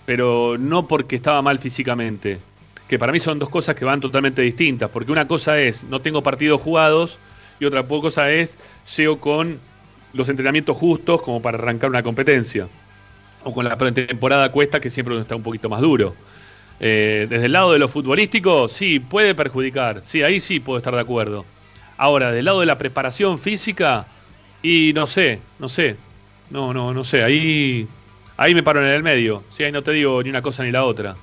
Pero no porque estaba mal físicamente. Que para mí son dos cosas que van totalmente distintas. Porque una cosa es, no tengo partidos jugados, y otra cosa es, llego con los entrenamientos justos como para arrancar una competencia. O con la pretemporada cuesta, que siempre está un poquito más duro. Eh, desde el lado de lo futbolístico, sí, puede perjudicar. Sí, ahí sí puedo estar de acuerdo. Ahora, del lado de la preparación física, y no sé, no sé. No, no, no sé. Ahí, ahí me paro en el medio. Sí, ahí no te digo ni una cosa ni la otra.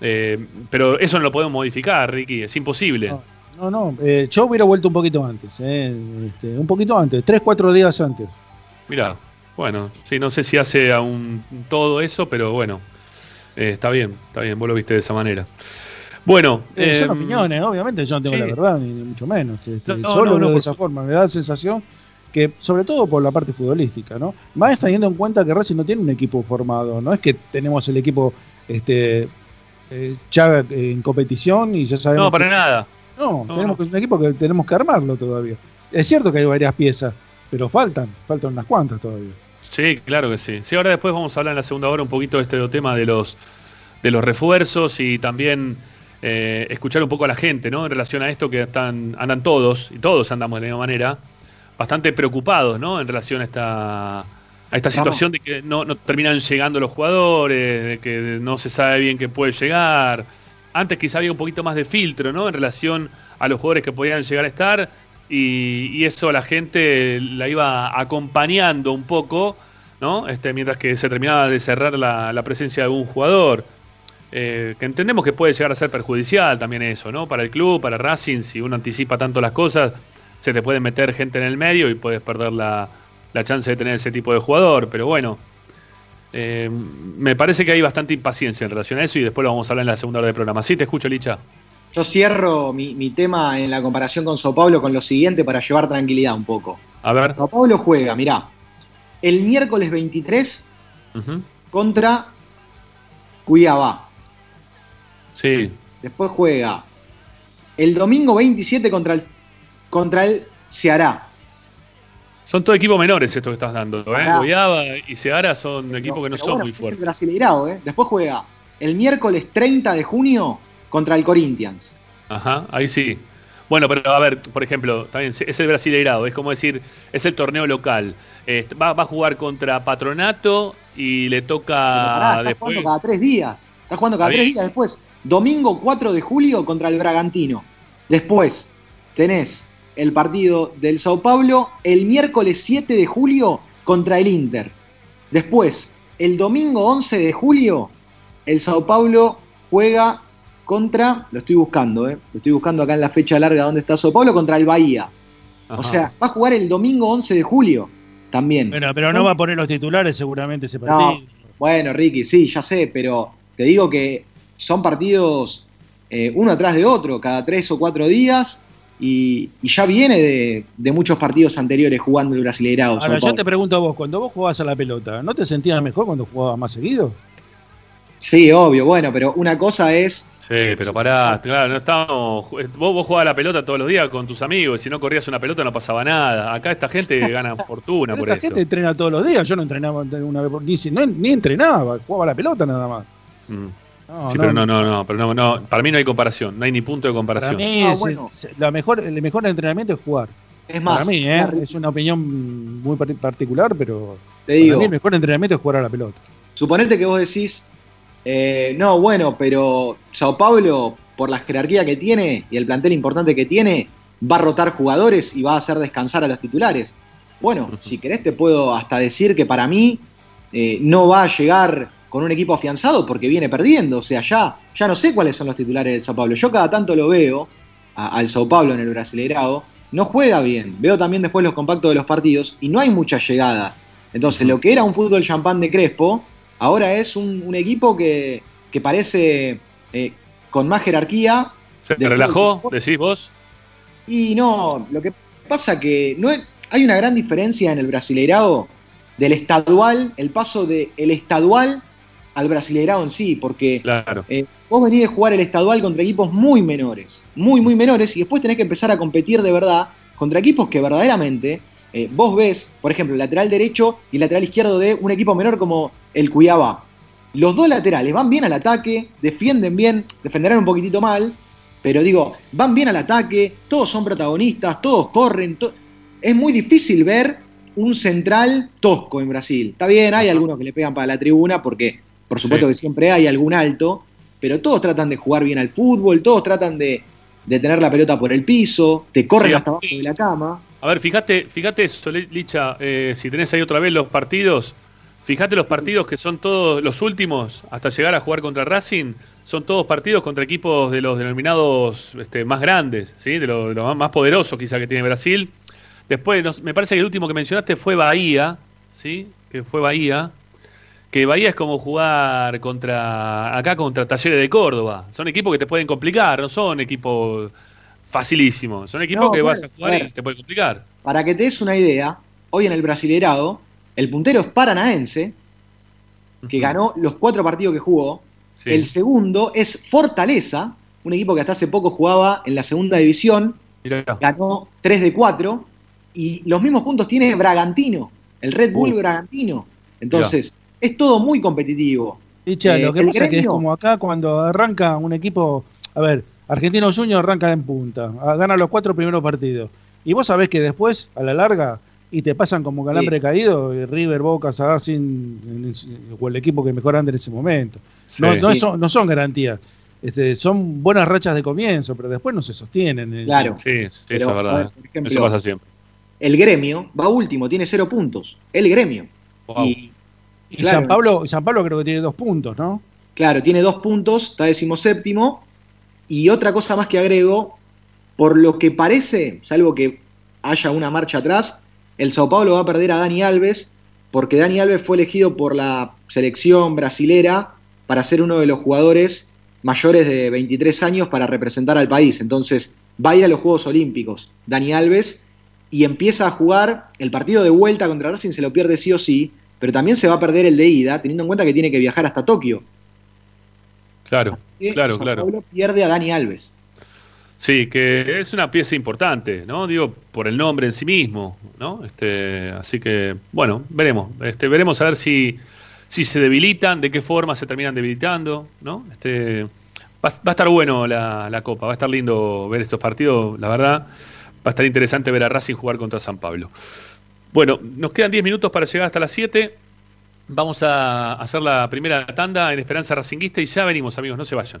Eh, pero eso no lo podemos modificar, Ricky. Es imposible. No, no, no, eh, yo hubiera vuelto un poquito antes, este, un poquito antes, tres, cuatro días antes. Mirá, bueno, sí, no sé si hace aún todo eso, pero bueno, eh, está bien, está bien, vos lo viste de esa manera. Bueno, Eh, son em, opiniones, obviamente, yo no tengo sí. la verdad, ni, mucho menos. Este, No, solo no, no, de esa forma, me da la sensación que, sobre todo por la parte futbolística, ¿no? Más teniendo en cuenta que Racing no tiene un equipo formado, no es que tenemos el equipo este, eh, ya eh, en competición y ya sabemos. no, para que- nada. No, No, tenemos que- un equipo que tenemos que armarlo todavía. Es cierto que hay varias piezas, pero faltan, faltan unas cuantas todavía. Sí, claro que sí. Sí, ahora después vamos a hablar en la segunda hora un poquito de este tema de los, de los refuerzos y también eh, escuchar un poco a la gente, ¿no? En relación a esto que están, andan todos, y todos andamos de la misma manera, bastante preocupados, ¿no? En relación a esta, a esta situación de que no, no terminan llegando los jugadores, de que no se sabe bien qué puede llegar. Antes quizá había un poquito más de filtro, ¿no? En relación a los jugadores que podían llegar a estar y, eso la gente la iba acompañando un poco, ¿no? Este, mientras que se terminaba de cerrar la, presencia de algún jugador. Eh, que entendemos que puede llegar a ser perjudicial también eso, ¿no? Para el club, para Racing, si uno anticipa tanto las cosas, se te puede meter gente en el medio y puedes perder la, la chance de tener ese tipo de jugador. Pero bueno, eh, me parece que hay bastante impaciencia en relación a eso y después lo vamos a hablar en la segunda hora del programa. Sí, te escucho, Licha. Yo cierro mi, mi tema en la comparación con Sao Paulo con lo siguiente para llevar tranquilidad un poco. A ver. Sao Paulo juega, mirá, el miércoles 23 Ujú. contra Cuiabá. Sí, Después juega el domingo 27 contra el, contra el Ceará. son todos equipos menores estos que estás dando. ¿eh? Y Seara son equipos que no son bueno, muy fuertes. Brasileirao, ¿eh? Después juega el miércoles 30 de junio contra el Corinthians. Ajá, ahí sí. Bueno, pero a ver, por ejemplo, también es el Brasileirado, es como decir, es el torneo local. Eh, va, va a jugar contra Patronato y le toca pará, está después. jugando cada tres días. Está jugando cada tres días después. Domingo 4 de julio contra el Bragantino. Después tenés el partido del Sao Paulo el miércoles 7 de julio contra el Inter. Después, el domingo 11 de julio, el Sao Paulo juega contra, lo estoy buscando, ¿eh? lo estoy buscando acá en la fecha larga donde está Sao Paulo, contra el Bahía. Ajá. O sea, va a jugar el domingo 11 de julio también. Bueno, pero no va a poner los titulares seguramente ese No, partido. bueno, Ricky, sí, ya sé, pero te digo que son partidos eh, uno atrás de otro, cada tres o cuatro días, y, y ya viene de, de muchos partidos anteriores jugando el Brasileirao. Ahora, yo te pregunto a vos, cuando vos jugabas a la pelota, ¿no te sentías mejor cuando jugabas más seguido? Sí, obvio, bueno, pero una cosa es. Sí, pero pará, claro, no estamos. Vos, vos jugabas la pelota todos los días con tus amigos, y si no corrías una pelota no pasaba nada. Acá esta gente gana fortuna Pero por esta eso. gente entrena todos los días, yo no entrenaba una vez por ni, ni, ni entrenaba, jugaba la pelota nada más. Mm. No, sí, pero no, no, no, pero no, no, para mí no hay comparación, no hay ni punto de Para comparación. mí Ah, es- bueno. la mejor, el mejor entrenamiento es jugar. Es más, para mí, ¿eh? Es una opinión muy par- particular, pero te para digo, mí el mejor entrenamiento es jugar a la pelota. suponete que vos decís, eh, no, bueno, pero Sao Paulo, por la jerarquía que tiene y el plantel importante que tiene, va a rotar jugadores y va a hacer descansar a los titulares. Bueno, si querés te puedo hasta decir que para mí eh, no va a llegar con un equipo afianzado porque viene perdiendo. O sea, ya, ya no sé cuáles son los titulares del Sao Paulo. Yo cada tanto lo veo a- al Sao Paulo en el Brasileirao, no juega bien. Veo también después los compactos de los partidos y no hay muchas llegadas. Entonces, lo que era un fútbol champán de Crespo, ahora es un, un equipo que, que parece eh, con más jerarquía. ¿Se relajó? ¿Decís vos? Y no, lo que pasa que no es- hay una gran diferencia en el Brasileirao del estadual, el paso del estadual al Brasileirao en sí, porque Claro. eh, vos venís de jugar el estadual contra equipos muy menores, muy, muy menores, y después tenés que empezar a competir de verdad contra equipos que verdaderamente eh, vos ves, por ejemplo, el lateral derecho y el lateral izquierdo de un equipo menor como el Cuiabá. Los dos laterales van bien al ataque, defienden bien, defenderán un poquitito mal, pero digo, van bien al ataque, todos son protagonistas, todos corren. to- Es muy difícil ver un central tosco en Brasil. Está bien, hay algunos que le pegan para la tribuna porque, por supuesto, Sí. que siempre hay algún alto, pero todos tratan de jugar bien al fútbol, todos tratan de, de tener la pelota por el piso, te corren Sí, hasta abajo de la cama. A ver, fíjate, fíjate eso, Li- Licha, eh, si tenés ahí otra vez los partidos, fíjate los partidos que son todos los últimos, hasta llegar a jugar contra Racing, son todos partidos contra equipos de los denominados este, más grandes, ¿sí? de los, de los más- poderosos quizá que tiene Brasil. Después, me parece que el último que mencionaste fue Bahía, ¿sí? que fue Bahía, que Bahía es como jugar contra acá contra Talleres de Córdoba. Son equipos que te pueden complicar, no son equipos facilísimos, son equipos No, que bueno, vas a jugar a y te pueden complicar. Para que te des una idea, hoy en el Brasilerado, el puntero es Paranaense, que ganó los cuatro partidos que jugó. Sí. El segundo es Fortaleza, un equipo que hasta hace poco jugaba en la segunda división, Mirá. ganó 3 de 4 y los mismos puntos tiene Bragantino, el Red Bull Uh. Bragantino. Entonces, es todo muy competitivo. Licha, Eh, lo que el pasa es que es como acá cuando arranca un equipo. A ver, Argentino Junior arranca en punta, gana los cuatro primeros partidos. Y vos sabés que después, a la larga, y te pasan como calambre caído, River, Boca, en- o el equipo que mejor anda en ese momento. No, Sí. no, Sí. son, no son garantías. Este, son buenas rachas de comienzo, pero después no se sostienen. Claro. Sí, sí, Pero, eso es verdad. ver, por ejemplo, eso pasa siempre. El gremio va último, tiene 0 puntos. El gremio. Wow. Y Y Claro. San Pablo, San Pablo creo que tiene dos puntos, ¿no? Claro, tiene dos puntos, está decimoséptimo. Y otra cosa más que agrego, por lo que parece, salvo que haya una marcha atrás, el Sao Paulo va a perder a Dani Alves, porque Dani Alves fue elegido por la selección brasilera para ser uno de los jugadores mayores de 23 años para representar al país. Entonces va a ir a los Juegos Olímpicos, Dani Alves, y empieza a jugar el partido de vuelta contra Racing, se lo pierde sí o sí, pero también se va a perder el de ida, teniendo en cuenta que tiene que viajar hasta Tokio. Claro, que claro, Sao claro. Paulo pierde a Dani Alves. Sí, que es una pieza importante, ¿no? Digo, por el nombre en sí mismo, ¿no? Este, así que, bueno, veremos. Este, veremos a ver si, si se debilitan, de qué forma se terminan debilitando, ¿no? Este, va, a estar bueno la, la Copa, va a estar lindo ver estos partidos, la verdad. Va a estar interesante ver a Racing jugar contra San Pablo. Bueno, nos quedan 10 minutos para llegar hasta las 7. Vamos a hacer la primera tanda en Esperanza Racinguista y ya venimos, amigos, no se vayan.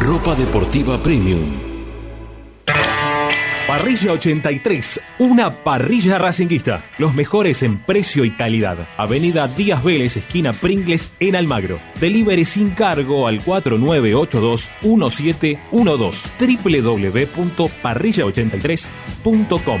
Ropa deportiva premium. Parrilla 83, una parrilla racinguista. Los mejores en precio y calidad. Avenida Díaz Vélez, esquina Pringles, en Almagro. Delivery sin cargo al 4982-1712. www.parrilla83.com.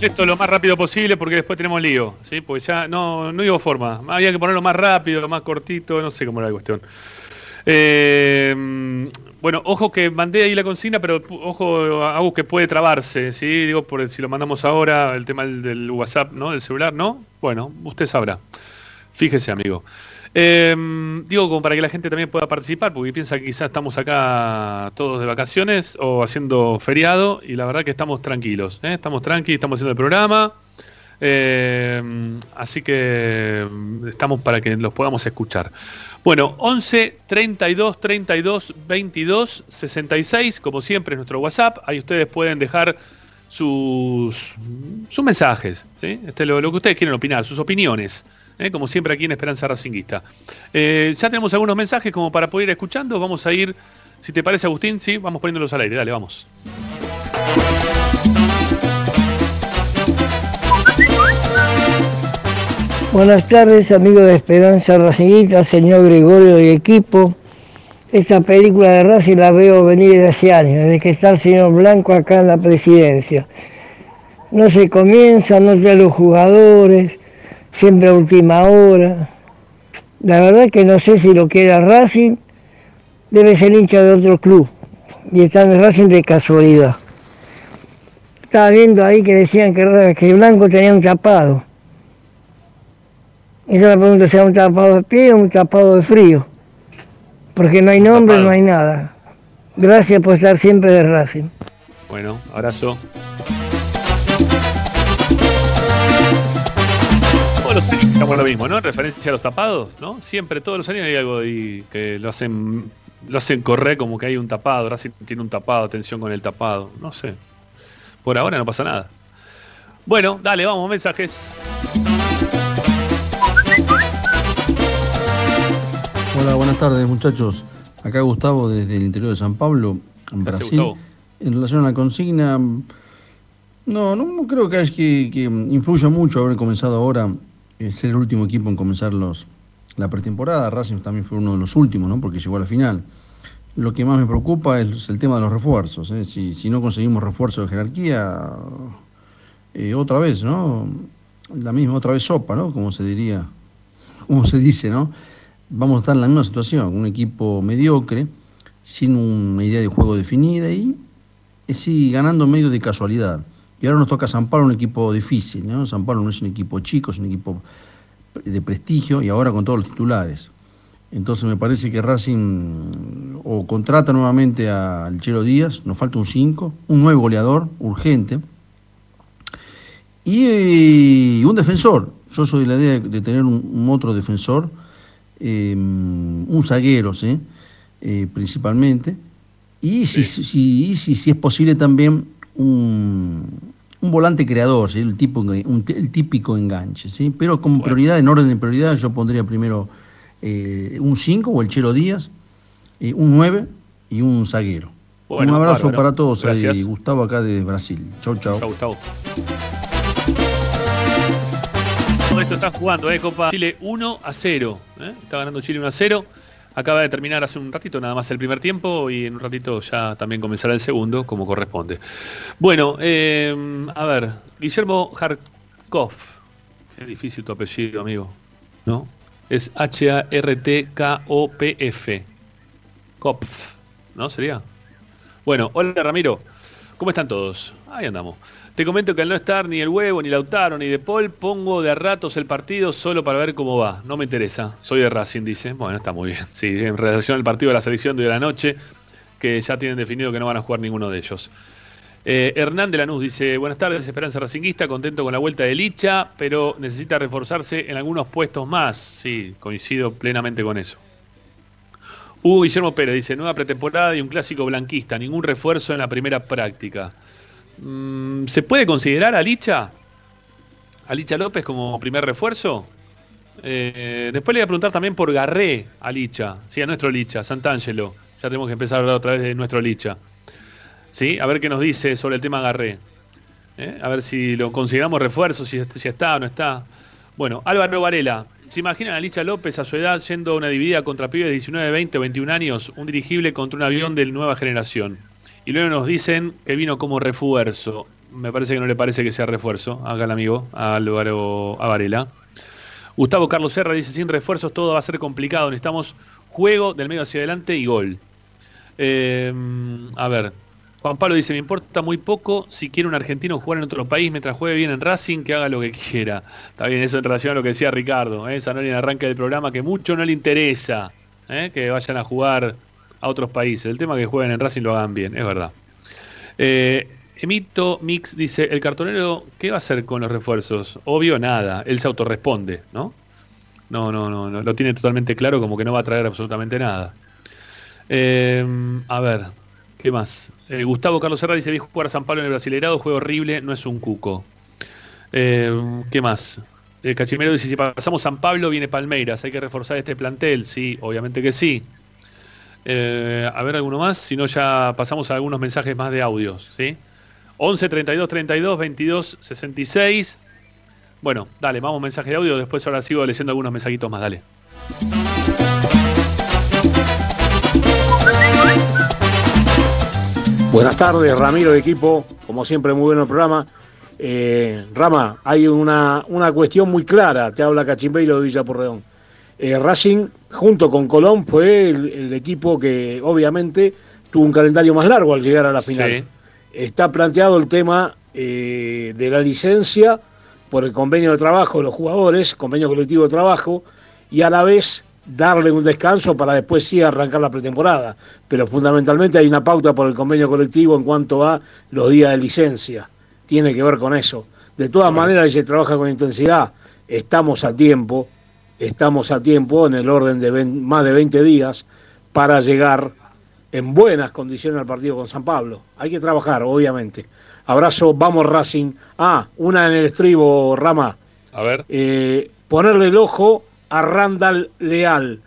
Esto lo más rápido posible porque después tenemos lío, ¿sí? Porque ya no, no hubo forma. Había que ponerlo más rápido, más cortito, no sé cómo era la cuestión. Eh, bueno, ojo que mandé ahí la consigna, pero ojo, algo que puede trabarse, ¿sí? Digo, por si lo mandamos ahora, el tema del, del WhatsApp, ¿no? Del celular, ¿no? Bueno, usted sabrá. Fíjese, amigo. Eh, digo, como para que la gente también pueda participar, porque piensa que quizás estamos acá todos de vacaciones o haciendo feriado, y la verdad que estamos tranquilos, ¿eh? Estamos tranquilos, estamos haciendo el programa. Eh, así que estamos para que los podamos escuchar. Bueno, 11 32 32 22 66, como siempre, es nuestro WhatsApp. Ahí ustedes pueden dejar sus, sus mensajes, ¿sí? este, lo, lo que ustedes quieren opinar, sus opiniones, ¿eh? como siempre aquí en Esperanza Racinguista. Eh, ya tenemos algunos mensajes como para poder ir escuchando. Vamos a ir, si te parece, Agustín, sí, vamos poniéndolos al aire. Dale, vamos. Buenas tardes, amigos de Esperanza Racingista, señor Gregorio y equipo. Esta película de Racing la veo venir desde hace años, desde que está el señor Blanco acá en la presidencia. No se comienza, no se los jugadores, siempre a última hora. La verdad que no sé si lo que era Racing debe ser hincha de otro club y está en Racing de casualidad. Estaba viendo ahí que decían que, que Blanco tenía un tapado. Y yo me pregunto si es un tapado de pie o un tapado de frío. Porque no hay nombre, no hay nada. Gracias por estar siempre de Racing. Bueno, abrazo. Estamos lo mismo, ¿no? En referencia a los tapados, ¿no? Siempre, todos los años hay algo ahí que lo hacen, lo hacen correr como que hay un tapado. Racing tiene un tapado, atención con el tapado. No sé. Por ahora no pasa nada. Bueno, dale, vamos, mensajes. Hola, buenas tardes muchachos. Acá Gustavo desde el interior de San Pablo, en Brasil. En relación a la consigna, no, no, no creo que, es que, que influya mucho haber comenzado ahora, ser el último equipo en comenzar los, la pretemporada. Racing también fue uno de los últimos, ¿no? porque llegó a la final. Lo que más me preocupa es el tema de los refuerzos. ¿eh? Si, si no conseguimos refuerzo de jerarquía, eh, otra vez, ¿no? La misma, otra vez sopa, ¿no? Como se diría, como se dice, ¿no? Vamos a estar en la misma situación, un equipo mediocre, sin una idea de juego definida y eh, sí, ganando medio de casualidad. Y ahora nos toca San Pablo, un equipo difícil, ¿no? San Pablo no es un equipo chico, es un equipo de prestigio y ahora con todos los titulares. Entonces me parece que Racing o contrata nuevamente al Chelo Díaz, nos falta un 5, un nuevo goleador, urgente, y, eh, un defensor. Yo soy de la idea de tener un, un otro defensor eh, un zaguero, ¿sí? Eh, principalmente. Y si, si, si, si es posible también un, un volante creador, ¿sí? el, tipo, un- el típico enganche. ¿sí? Pero como prioridad, en orden de prioridad, yo pondría primero eh, un 5 o el Chelo Díaz, eh, un 9 y un zaguero. Bueno, un abrazo bárbaro. para todos. ahí, Gracias. Gustavo acá de Brasil. Chau, chau. Chau, Gustavo. Todo esto está jugando, ¿eh? Copa Chile 1 a 0. ¿eh? Está ganando Chile 1 a 0. Acaba de terminar hace un ratito nada más el primer tiempo y en un ratito ya también comenzará el segundo, como corresponde. Bueno, eh, a ver, Guillermo Harkov. Es difícil tu apellido, amigo. ¿No? Es H-A-R-T-K-O-P-F. Kopf, ¿no? ¿Sería? Bueno, hola Ramiro. ¿Cómo están todos? Ahí andamos. Te comento que al no estar ni el huevo, ni Lautaro, ni De Paul, pongo de a ratos el partido solo para ver cómo va. No me interesa. Soy de Racing, dice. Bueno, está muy bien. Sí, en relación al partido de la selección de la noche, que ya tienen definido que no van a jugar ninguno de ellos. Eh, Hernán de Lanús dice, buenas tardes, Esperanza Racinguista, contento con la vuelta de Licha, pero necesita reforzarse en algunos puestos más. Sí, coincido plenamente con eso. Hugo Guillermo Pérez dice, nueva pretemporada y un clásico blanquista, ningún refuerzo en la primera práctica. Mm, ¿Se puede considerar a Licha? ¿A Licha López como primer refuerzo? Eh, después le voy a preguntar también por Garré a Licha, sí, a nuestro Licha, Santangelo. Ya tenemos que empezar a hablar otra vez de nuestro Licha. ¿Sí? A ver qué nos dice sobre el tema Garré. ¿Eh? A ver si lo consideramos refuerzo, si, está o no está. Bueno, Álvaro Varela. ¿Se imaginan a Licha López a su edad yendo a una dividida contra pibes de 19, 20 o 21 años? Un dirigible contra un avión de nueva generación. Y luego nos dicen que vino como refuerzo. Me parece que no le parece que sea refuerzo. Haga el amigo, a Álvaro a. Gustavo Carlos Serra dice, sin refuerzos todo va a ser complicado. Necesitamos juego del medio hacia adelante y gol. Eh, a ver, Juan Pablo dice, me importa muy poco si quiere un argentino jugar en otro país mientras juegue bien en Racing, que haga lo que quiera. Está bien, eso en relación a lo que decía Ricardo, ¿eh? Sanoni en el arranque del programa, que mucho no le interesa ¿eh? que vayan a jugar a otros países. El tema que jueguen en Racing lo hagan bien, es verdad. Eh, Emito Mix dice, el cartonero, ¿qué va a hacer con los refuerzos? Obvio, nada, él se autorresponde, ¿no? No, no, no, no, lo tiene totalmente claro como que no va a traer absolutamente nada. Eh, a ver, ¿qué más? Eh, Gustavo Carlos Serra dice, vi jugar a San Pablo en el Brasileirado, juego horrible, no es un cuco. ¿Qué más? Cachimero dice, si pasamos San Pablo, viene Palmeiras, hay que reforzar este plantel, sí, obviamente que sí. Eh, a ver, alguno más, si no ya pasamos a algunos mensajes más de audios, ¿sí? 11 32 32 22 66. Bueno, dale, vamos mensaje de audio, después ahora sigo leyendo algunos mensajitos más, dale. Buenas tardes, Ramiro equipo. Como siempre, muy bueno el programa. Eh, Rama, hay una, una cuestión muy clara. Te habla Cachimbeiro de Villa Porredón. Eh, Racing, junto con Colón, fue el, el equipo que obviamente tuvo un calendario más largo al llegar a la final. Sí. Está planteado el tema eh, de la licencia por el convenio de trabajo de los jugadores, convenio colectivo de trabajo, y a la vez darle un descanso para después sí arrancar la pretemporada. Pero fundamentalmente hay una pauta por el convenio colectivo en cuanto a los días de licencia. Tiene que ver con eso. De todas maneras, se trabaja con intensidad, estamos a tiempo, estamos a tiempo en el orden de más de 20 días para llegar en buenas condiciones al partido con San Pablo. Hay que trabajar, obviamente. Abrazo, vamos Racing. Ah, una en el estribo, Rama. A ver. Eh, ponerle el ojo a Randall Leal,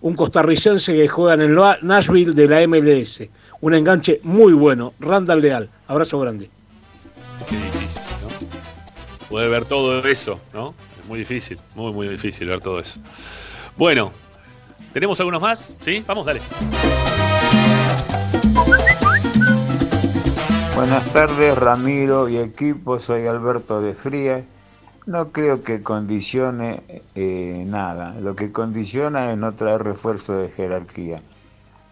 un costarricense que juega en el Nashville de la MLS. Un enganche muy bueno. Randall Leal. Abrazo grande. Qué difícil, ¿no? Poder ver todo eso, ¿no? Muy difícil, muy, muy difícil ver todo eso. Bueno, ¿tenemos algunos más? ¿Sí? Vamos, dale. Buenas tardes, Ramiro y equipo. Soy Alberto de Frías. No creo que condicione eh, nada. Lo que condiciona es no traer refuerzo de jerarquía.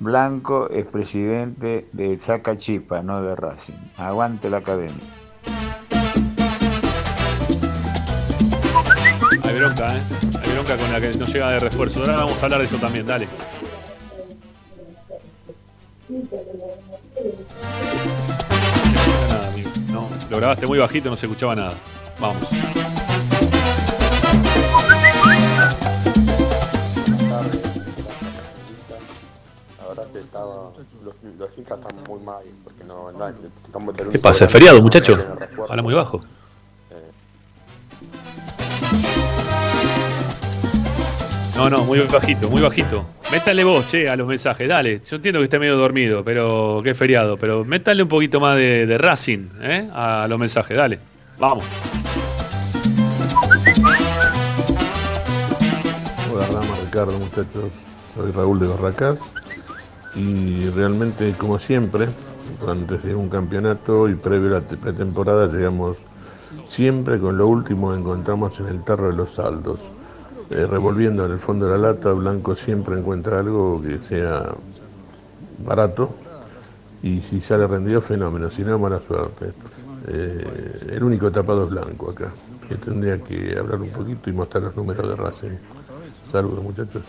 Blanco es presidente de Zacachipa, no de Racing. Aguante la academia. Bronca, ¿eh? Hay bronca con la que nos llega de refuerzo. Ahora vamos a hablar de eso también, dale. No se escucha nada, amigo. No, lo grabaste muy bajito, no se escuchaba nada. Vamos. tardes. estaba, los, los hinchas están muy mal, porque no, no estamos ¿Qué pasa? ¿Es feriado, muchacho? Habla muy bajo. No, no, muy bajito, muy bajito. Métale vos, che, a los mensajes, dale. Yo entiendo que esté medio dormido, pero que feriado, pero métale un poquito más de, Racing, ¿eh? A los mensajes, dale. Vamos. Hola Rama, Ricardo, muchachos. Soy Raúl de Barracás. Y realmente, como siempre, antes de un campeonato y previo a la te- pretemporada, llegamos siempre con lo último encontramos en el tarro de los saldos. Eh, revolviendo en el fondo de la lata, Blanco siempre encuentra algo que sea barato y si sale rendido, fenómeno, si no, mala suerte. Eh, el único tapado es Blanco acá, que tendría que hablar un poquito y mostrar los números de Racing. Saludos, muchachos.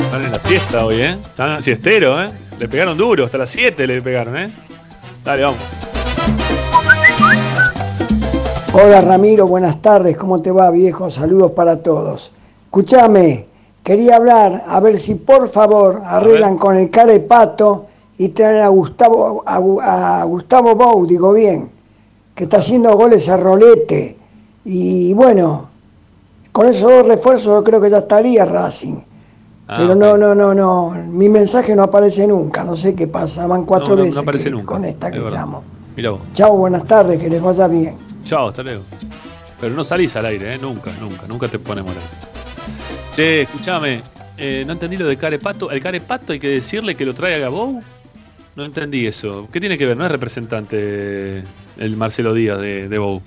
Están en la siesta hoy, ¿eh? Están siestero, ¿eh? Le pegaron duro, hasta las 7 le pegaron, ¿eh? Dale, vamos. Hola Ramiro, buenas tardes, ¿cómo te va viejo? Saludos para todos. Escúchame, quería hablar a ver si por favor arreglan con el cara de pato y traen a Gustavo, a, Gu- a Gustavo Bou, digo bien, que está haciendo goles a rolete. Y bueno, con esos dos refuerzos yo creo que ya estaría Racing. Ah, Pero no, no, no, no, mi mensaje no aparece nunca, no sé qué pasa, van cuatro No, no, no veces aparece que- nunca, con esta es que llamo. Chao, buenas tardes, que les vaya bien. Chao, hasta luego. Pero no salís al aire, ¿eh? Nunca, nunca, nunca te ponemos al. Che, escúchame, eh, no entendí lo de Carepato. ¿El Carepato hay que decirle que lo trae a Gabou? No entendí eso. ¿Qué tiene que ver? No es representante el Marcelo Díaz de, de Bou.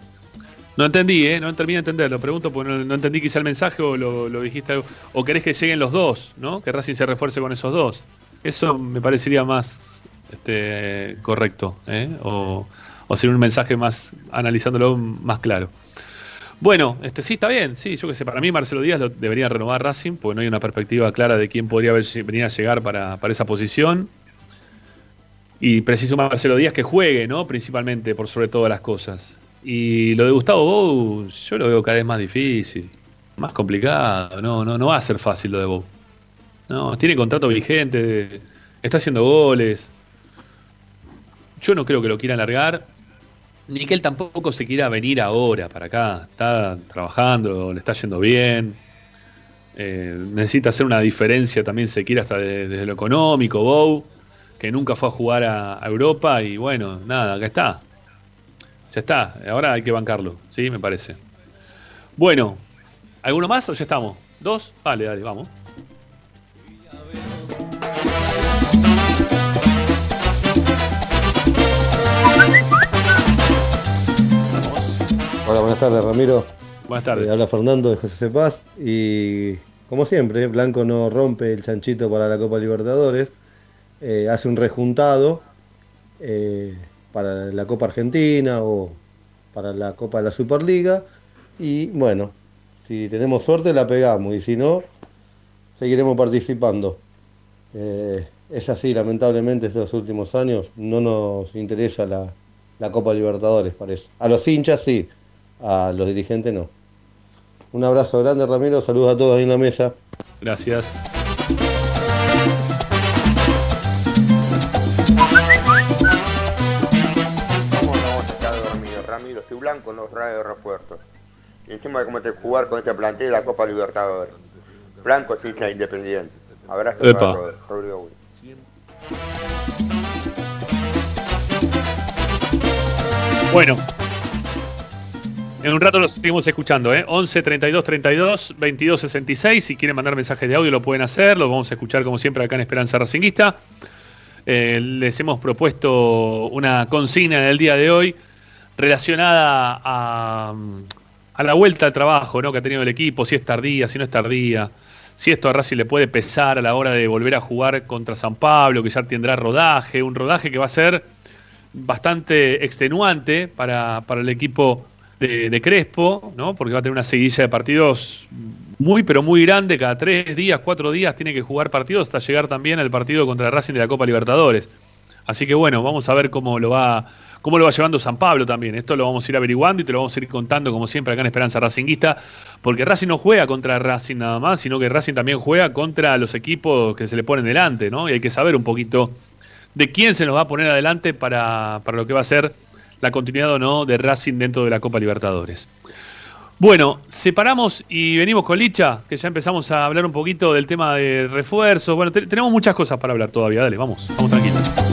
No entendí, ¿eh? No terminé de entender. Lo pregunto porque no, entendí quizá el mensaje o lo, lo dijiste. algo. O querés que lleguen los dos, ¿no? Que Racing se refuerce con esos dos. Eso me parecería más este, correcto, ¿eh? O, o sería un mensaje más analizándolo más claro. Bueno, este sí está bien, sí, yo que sé, para mí Marcelo Díaz debería renovar Racing, porque no hay una perspectiva clara de quién podría venir a llegar para, para esa posición. Y preciso Marcelo Díaz que juegue, ¿no? Principalmente, por sobre todas las cosas. Y lo de Gustavo Bou, yo lo veo cada vez más difícil, más complicado, no, no, no va a ser fácil lo de Bou. No, tiene contrato vigente, está haciendo goles. Yo no creo que lo quiera alargar, ni que él tampoco se quiera venir ahora para acá. Está trabajando, le está yendo bien. Eh, necesita hacer una diferencia también, se quiere hasta de- desde lo económico. Bow, que nunca fue a jugar a, a Europa y bueno, nada, acá está. Ya está, ahora hay que bancarlo, ¿sí? Me parece. Bueno, ¿alguno más o ya estamos? ¿Dos? Vale, dale, vamos. Hola, buenas tardes, Ramiro. Buenas tardes. Eh, habla Fernando de José Cepaz y como siempre, Blanco no rompe el chanchito para la Copa Libertadores, eh, hace un rejuntado eh, para la Copa Argentina o para la Copa de la Superliga y bueno, si tenemos suerte la pegamos y si no, seguiremos participando. Eh, es así, lamentablemente, estos últimos años no nos interesa la, la Copa Libertadores, parece. A los hinchas sí, a los dirigentes no. Un abrazo grande, Ramiro. Saludos a todos ahí en la mesa. Gracias. ¿Cómo no vamos a estar dormidos, Ramiro? Estoy blanco en los radios de refuerzos. Y encima de cómo te jugar con este plantel de la Copa Libertadores. Blanco es hincha independiente. Abrazo para Rod- Rodrigo. Bueno. En un rato los seguimos escuchando, ¿eh? 11 32 32 22 66. Si quieren mandar mensajes de audio lo pueden hacer. Los vamos a escuchar como siempre acá en Esperanza Racinguista. Eh, les hemos propuesto una consigna en el día de hoy relacionada a, la vuelta al trabajo ¿no? que ha tenido el equipo, si es tardía, si no es tardía, si esto a Racing le puede pesar a la hora de volver a jugar contra San Pablo, que ya tendrá rodaje, un rodaje que va a ser bastante extenuante para el equipo de, Crespo, ¿no? porque va a tener una seguidilla de partidos muy, pero muy grande, cada tres días, cuatro días tiene que jugar partidos hasta llegar también al partido contra el Racing de la Copa Libertadores. Así que bueno, vamos a ver cómo lo va, cómo lo va llevando San Pablo también. Esto lo vamos a ir averiguando y te lo vamos a ir contando como siempre acá en Esperanza Racinguista, porque Racing no juega contra Racing nada más, sino que Racing también juega contra los equipos que se le ponen delante, ¿no? Y hay que saber un poquito de quién se nos va a poner adelante para, para lo que va a ser la continuidad o no de Racing dentro de la Copa Libertadores. Bueno, separamos y venimos con Licha, que ya empezamos a hablar un poquito del tema de refuerzos. Bueno, te- tenemos muchas cosas para hablar todavía. Dale, vamos, vamos tranquilos.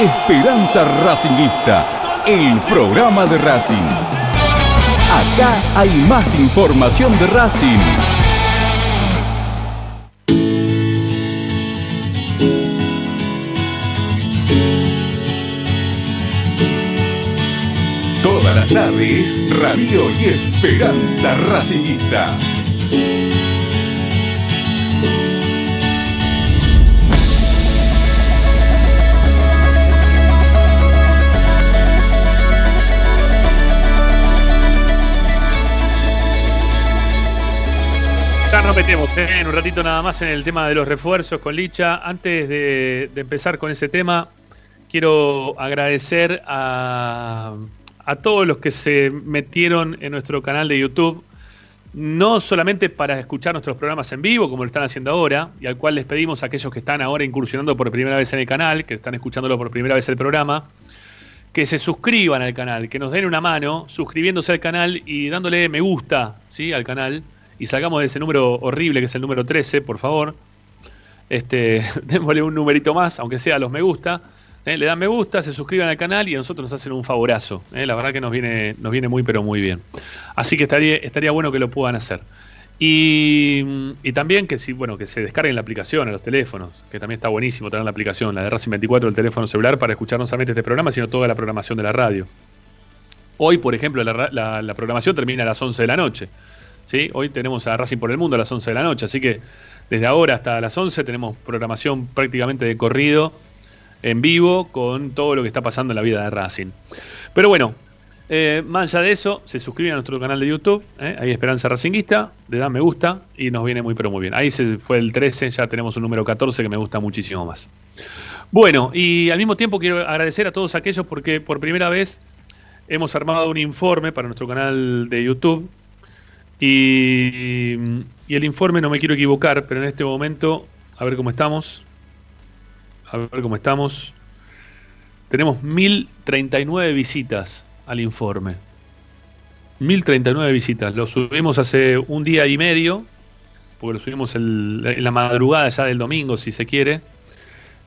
Esperanza Racingista, el programa de Racing. Acá hay más información de Racing. Todas las tardes, Radio y Esperanza Racingista. Ya nos metemos ¿eh? en un ratito nada más en el tema de los refuerzos con Licha. Antes de, de empezar con ese tema, quiero agradecer a, a todos los que se metieron en nuestro canal de YouTube, no solamente para escuchar nuestros programas en vivo, como lo están haciendo ahora, y al cual les pedimos a aquellos que están ahora incursionando por primera vez en el canal, que están escuchándolo por primera vez el programa, que se suscriban al canal, que nos den una mano suscribiéndose al canal y dándole me gusta ¿sí? al canal. Y salgamos de ese número horrible que es el número 13, por favor. Este, démosle un numerito más, aunque sea los me gusta. ¿eh? Le dan me gusta, se suscriban al canal y a nosotros nos hacen un favorazo. ¿eh? La verdad que nos viene, nos viene muy, pero muy bien. Así que estaría, estaría bueno que lo puedan hacer. Y, y también que si, bueno, que se descarguen la aplicación a los teléfonos, que también está buenísimo tener la aplicación, la de Racing 24 del teléfono celular, para escuchar no solamente este programa, sino toda la programación de la radio. Hoy, por ejemplo, la- la programación termina a las 11 de la noche. ¿Sí? Hoy tenemos a Racing por el Mundo a las 11 de la noche, así que desde ahora hasta las 11 tenemos programación prácticamente de corrido en vivo con todo lo que está pasando en la vida de Racing. Pero bueno, eh, más allá de eso, se suscriben a nuestro canal de YouTube, ¿eh? ahí Esperanza Racinguista, le dan me gusta y nos viene muy pero muy bien. Ahí se fue el 13, ya tenemos un número 14 que me gusta muchísimo más. Bueno, y al mismo tiempo quiero agradecer a todos aquellos porque por primera vez hemos armado un informe para nuestro canal de YouTube. Y, y el informe no me quiero equivocar, pero en este momento, a ver cómo estamos. A ver cómo estamos. Tenemos 1039 visitas al informe. 1039 visitas. Lo subimos hace un día y medio, porque lo subimos en la madrugada ya del domingo, si se quiere.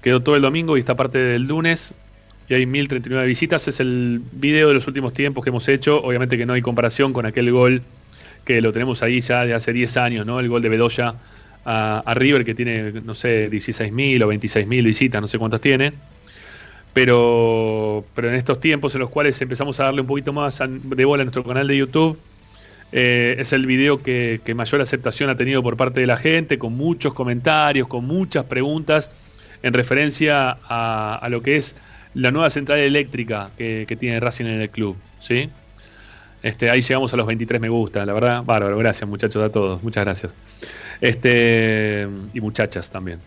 Quedó todo el domingo y esta parte del lunes. Y hay 1039 visitas. Es el video de los últimos tiempos que hemos hecho. Obviamente que no hay comparación con aquel gol que lo tenemos ahí ya de hace 10 años, ¿no? El gol de Bedoya a, River, que tiene, no sé, 16.000 o 26.000 visitas, no sé cuántas tiene. Pero, pero en estos tiempos en los cuales empezamos a darle un poquito más de bola a nuestro canal de YouTube, eh, es el video que, mayor aceptación ha tenido por parte de la gente, con muchos comentarios, con muchas preguntas en referencia a, a lo que es la nueva central eléctrica que, que tiene Racing en el club. ¿sí? Este, ahí llegamos a los 23 me gusta, la verdad, bárbaro, gracias muchachos a todos, muchas gracias. Este, y muchachas también.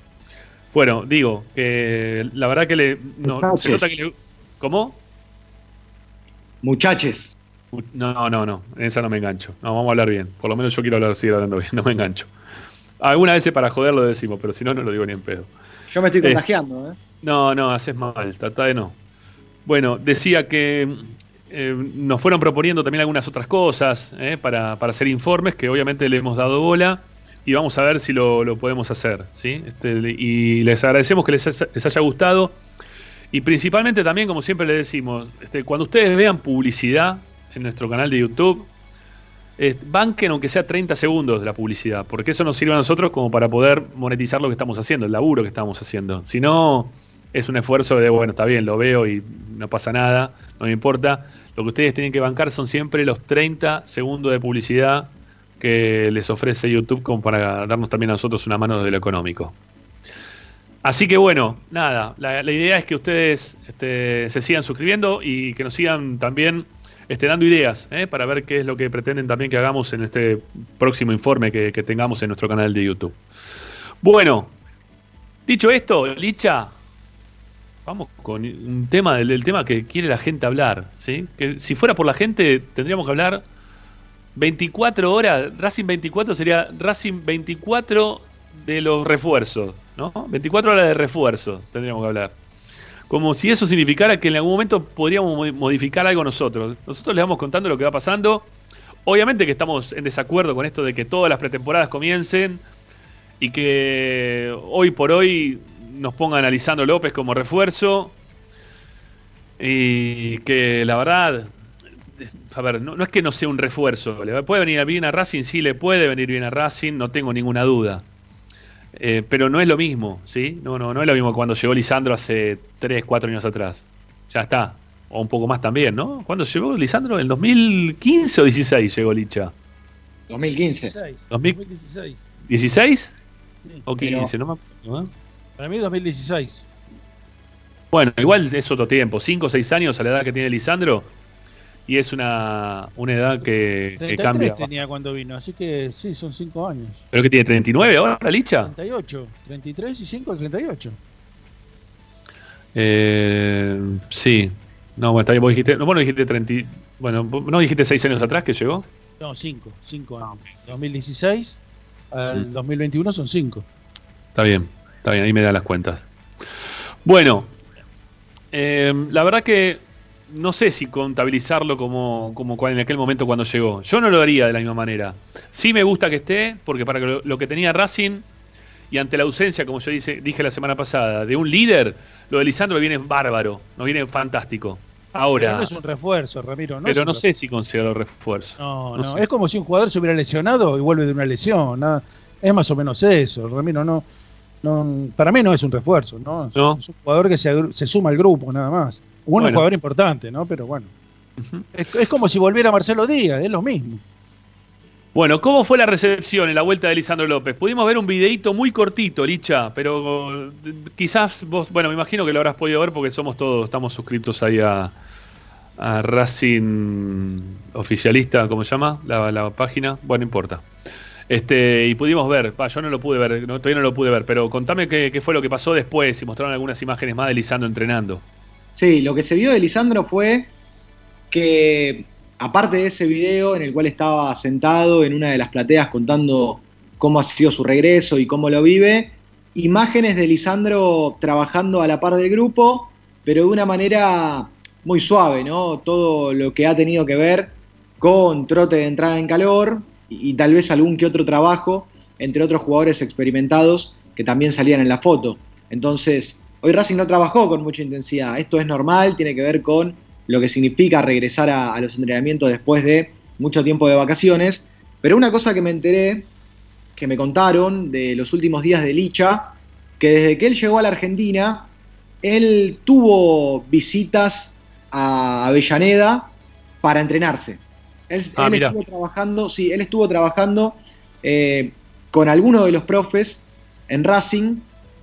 Bueno, digo, que la verdad que le. No, se nota que le- ¿Cómo? Muchaches. No, no, no, en esa no me engancho. No, vamos a hablar bien. Por lo menos yo quiero hablar, seguir hablando bien, no me engancho. Algunas veces para joder lo decimos, pero si no, no lo digo ni en pedo. Yo me estoy Eh, contagiando, ¿eh? No, no, haces mal, trata de no. Bueno, decía que eh, nos fueron proponiendo también algunas otras cosas eh, para, para hacer informes que obviamente le hemos dado bola y vamos a ver si lo, lo podemos hacer. ¿sí? Este, y les agradecemos que les, les haya gustado y principalmente también, como siempre le decimos, este, cuando ustedes vean publicidad en nuestro canal de YouTube, eh, banquen aunque sea 30 segundos de la publicidad, porque eso nos sirve a nosotros como para poder monetizar lo que estamos haciendo, el laburo que estamos haciendo. Si no, es un esfuerzo de, bueno, está bien, lo veo y no pasa nada, no me importa. Lo que ustedes tienen que bancar son siempre los 30 segundos de publicidad que les ofrece YouTube como para darnos también a nosotros una mano desde lo económico. Así que bueno, nada, la, idea es que ustedes este, se sigan suscribiendo y que nos sigan también este, dando ideas ¿eh? para ver qué es lo que pretenden también que hagamos en este próximo informe que tengamos en nuestro canal de YouTube. Bueno, dicho esto, Licha, vamos con un tema del, del tema que quiere la gente hablar. ¿sí? Que si fuera por la gente, tendríamos que hablar 24 horas. Racing 24 sería Racing 24 de los refuerzos. ¿no? 24 horas de refuerzo tendríamos que hablar. Como si eso significara que en algún momento podríamos mo- modificar algo nosotros. Nosotros les vamos contando lo que va pasando. Obviamente que estamos en desacuerdo con esto de que todas las pretemporadas comiencen y que hoy por hoy nos pongan a Lisandro López como refuerzo. Y que la verdad, a ver, no, no es que no sea un refuerzo. ¿Le puede venir bien a Racing? Sí, le puede venir bien a Racing, no tengo ninguna duda. Eh, pero no es lo mismo, ¿sí? No, no, no es lo mismo que cuando llegó Lisandro hace 3, 4 años atrás. Ya está. O un poco más también, ¿no? ¿Cuándo llegó Lisandro? ¿En 2015 o 16 llegó Licha? 2015. 2016. ¿16? ¿O Pero- 15? No me acuerdo, ¿eh? Para mí 2016. Bueno, igual es otro tiempo. 5 o 6 años a la edad que tiene Lisandro. Y es una, una edad que, que 33 cambia. tenía cuando vino, así que sí, son 5 años. ¿Pero que tiene 39 ahora, Licha? 38, 33 y 5, 38. Eh, sí. No, bueno, está bien, vos dijiste, no, vos no dijiste 30, y- bueno, no dijiste 6 años atrás que llegó. No, 5, 5 años. 2016 al Mm. 2021 son 5. Está bien, está bien, ahí me da las cuentas. Bueno, eh, la verdad que no sé si contabilizarlo como, como en aquel momento cuando llegó. Yo no lo haría de la misma manera. Sí me gusta que esté, porque para lo, lo que tenía Racing y ante la ausencia, como yo dice, dije la semana pasada, de un líder, lo de Lisandro viene bárbaro, nos viene fantástico. Pero Ahora, no es un refuerzo, Ramiro. No pero no sé si considero refuerzo. No, No no, sé. es como si un jugador se hubiera lesionado y vuelve de una lesión. nada. Es más o menos eso, Ramiro. No, no, para mí no es un refuerzo, ¿no? Es, No. es un jugador que se, se suma al grupo, nada más. Un Bueno. jugador importante, ¿no? Pero bueno. es, es como si volviera Marcelo Díaz, es lo mismo. Bueno, ¿cómo fue la recepción en la vuelta de Lisandro López? Pudimos ver un videito muy cortito, Licha, pero eh, quizás vos, bueno, me imagino que lo habrás podido ver porque somos todos, estamos suscritos ahí a, a Racing Oficialista, ¿cómo se llama? La, la página, bueno, no importa. Este, y pudimos ver, yo no lo pude ver, no, todavía no lo pude ver, pero contame qué, qué fue lo que pasó después, si mostraron algunas imágenes más de Lisandro entrenando. Sí, lo que se vio de Lisandro fue que, aparte de ese video en el cual estaba sentado en una de las plateas contando cómo ha sido su regreso y cómo lo vive, imágenes de Lisandro trabajando a la par del grupo, pero de una manera muy suave, ¿no? Todo lo que ha tenido que ver con trote de entrada en calor y, tal vez algún que otro trabajo entre otros jugadores experimentados que también salían en la foto. Entonces, hoy Racing no trabajó con mucha intensidad. Esto es normal, tiene que ver con lo que significa regresar a, a los entrenamientos después de mucho tiempo de vacaciones. Pero una cosa que me enteré, que me contaron de los últimos días de Licha, que desde que él llegó a la Argentina, él tuvo visitas a Avellaneda para entrenarse. Él, Ah, él estuvo trabajando, sí, él estuvo trabajando eh, con algunos de los profes en Racing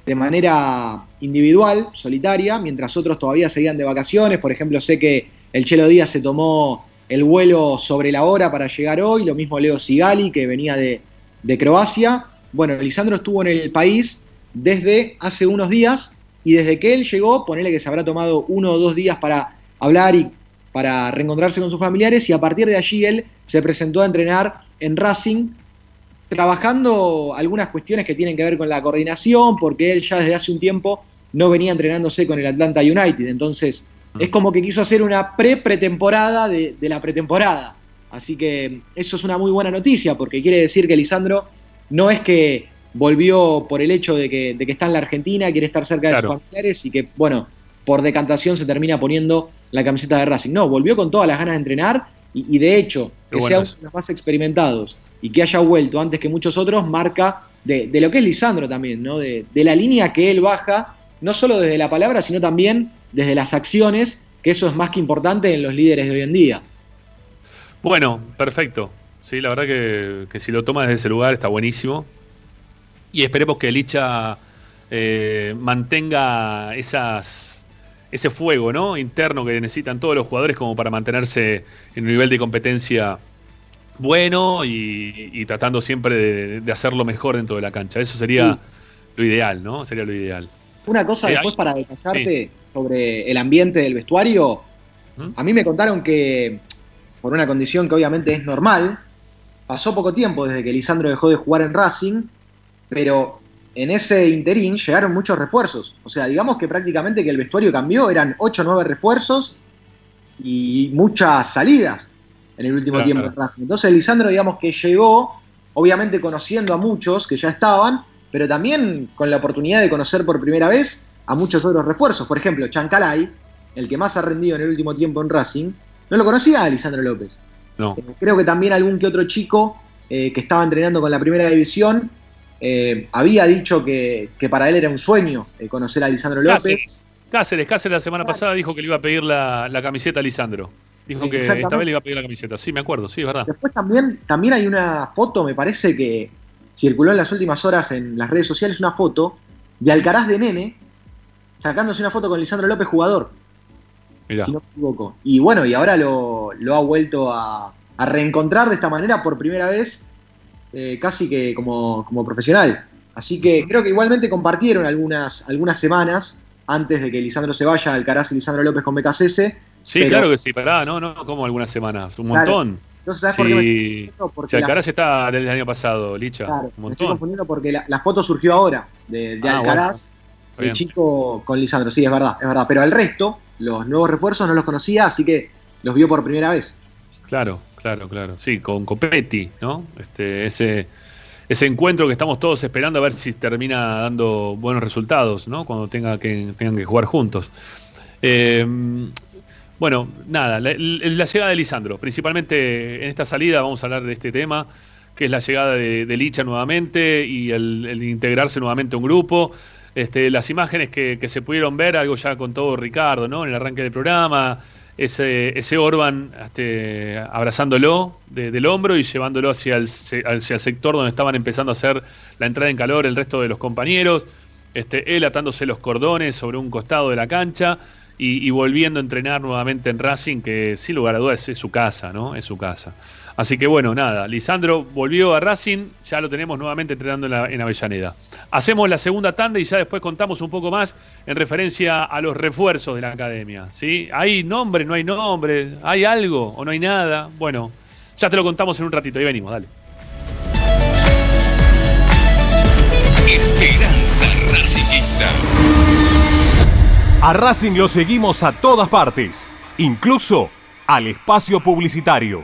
de manera individual, solitaria, mientras otros todavía seguían de vacaciones. Por ejemplo, sé que el Chelo Díaz se tomó el vuelo sobre la hora para llegar hoy, lo mismo Leo Sigali, que venía de, de Croacia. Bueno, Lisandro estuvo en el país desde hace unos días y desde que él llegó, ponele que se habrá tomado uno o dos días para hablar y para reencontrarse con sus familiares y a partir de allí él se presentó a entrenar en Racing trabajando algunas cuestiones que tienen que ver con la coordinación, porque él ya desde hace un tiempo no venía entrenándose con el Atlanta United. Entonces, es como que quiso hacer una pre-pretemporada de, de la pretemporada. Así que eso es una muy buena noticia, porque quiere decir que Lisandro no es que volvió por el hecho de que, de que está en la Argentina, quiere estar cerca de sus familiares y que, bueno, por decantación se termina poniendo la camiseta de Racing. No, volvió con todas las ganas de entrenar Y, y de hecho, Qué que sea uno de los más experimentados y que haya vuelto antes que muchos otros, marca de, de lo que es Lisandro también, ¿no? De, de la línea que él baja, no solo desde la palabra, sino también desde las acciones, que eso es más que importante en los líderes de hoy en día. Bueno, perfecto. Sí, la verdad que, que si lo toma desde ese lugar está buenísimo. Y esperemos que Licha eh, mantenga esas, ese fuego ¿no? interno que necesitan todos los jugadores como para mantenerse en un nivel de competencia bueno y, y tratando siempre de, de hacerlo mejor dentro de la cancha. Eso sería lo ideal, ¿no? Sería lo ideal. Una cosa Eh, después hay- para detallarte sobre el ambiente del vestuario. A mí me contaron que, por una condición que obviamente es normal, pasó poco tiempo desde que Lisandro dejó de jugar en Racing, pero en ese interín llegaron muchos refuerzos. O sea, digamos que prácticamente que el vestuario cambió, eran 8 o 9 refuerzos y muchas salidas en el último Claro. tiempo en Racing. Entonces Lisandro, digamos que llegó, obviamente conociendo a muchos que ya estaban, pero también con la oportunidad de conocer por primera vez a muchos otros refuerzos. Por ejemplo, Chancalay, el que más ha rendido en el último tiempo en Racing, no lo conocía a Lisandro López. No. Eh, Creo que también algún que otro chico eh, que estaba entrenando con la primera división eh, había dicho que, que para él era un sueño eh, conocer a Lisandro López. Cáceres, Cáceres, Cáceres la semana pasada dijo que le iba a pedir la, la camiseta a Lisandro. Dijo que esta vez le iba a pedir la camiseta. Sí, me acuerdo, sí, es verdad. Después también, también hay una foto, me parece que circuló en las últimas horas en las redes sociales, una foto de Alcaraz de Nene sacándose una foto con Lisandro López, jugador, Mirá. si no me equivoco. Y bueno, y ahora lo, lo ha vuelto a, a reencontrar de esta manera por primera vez, eh, casi que como, como profesional. Así que creo que igualmente compartieron algunas, algunas semanas antes de que Lisandro se vaya, Alcaraz y Lisandro López con BKCS. Sí, pero- claro que sí, pará, no, no, como algunas semanas, un Claro. montón. Entonces, ¿sabes por qué me? Porque si la- Alcaraz está desde el año pasado, Licha, Claro, un me estoy montón. confundiendo porque la, la foto surgió ahora de, de Ah, Alcaraz, el chico con Lisandro. Sí, es verdad, es verdad. Pero al resto, los nuevos refuerzos no los conocía, así que los vio por primera vez. Claro, claro, claro. Sí, con Copetti, ¿no? Este, ese, ese encuentro que estamos todos esperando a ver si termina dando buenos resultados, ¿no? Cuando tenga que, tengan que jugar juntos. Eh, bueno, nada, la, llegada de Lisandro, principalmente en esta salida vamos a hablar de este tema, que es la llegada de, Licha nuevamente y el, el integrarse nuevamente a un grupo. Este, las imágenes que, que se pudieron ver, algo ya con todo Ricardo, ¿no? En el arranque del programa, ese, ese Orban este, abrazándolo de- del hombro y llevándolo hacia el, hacia el sector donde estaban empezando a hacer la entrada en calor el resto de los compañeros, este, él atándose los cordones sobre un costado de la cancha y volviendo a entrenar nuevamente en Racing, que sin lugar a dudas es su casa, ¿no? Es su casa. Así que bueno, nada, Lisandro volvió a Racing, ya lo tenemos nuevamente entrenando en, la- en Avellaneda. Hacemos la segunda tanda y ya después contamos un poco más en referencia a los refuerzos de la academia. ¿sí? ¿Hay nombre, no hay nombre? ¿Hay algo o no hay nada? Bueno, ya te lo contamos en un ratito, ahí venimos, dale. Esperanza Racingista. A Racing lo seguimos a todas partes, incluso al espacio publicitario.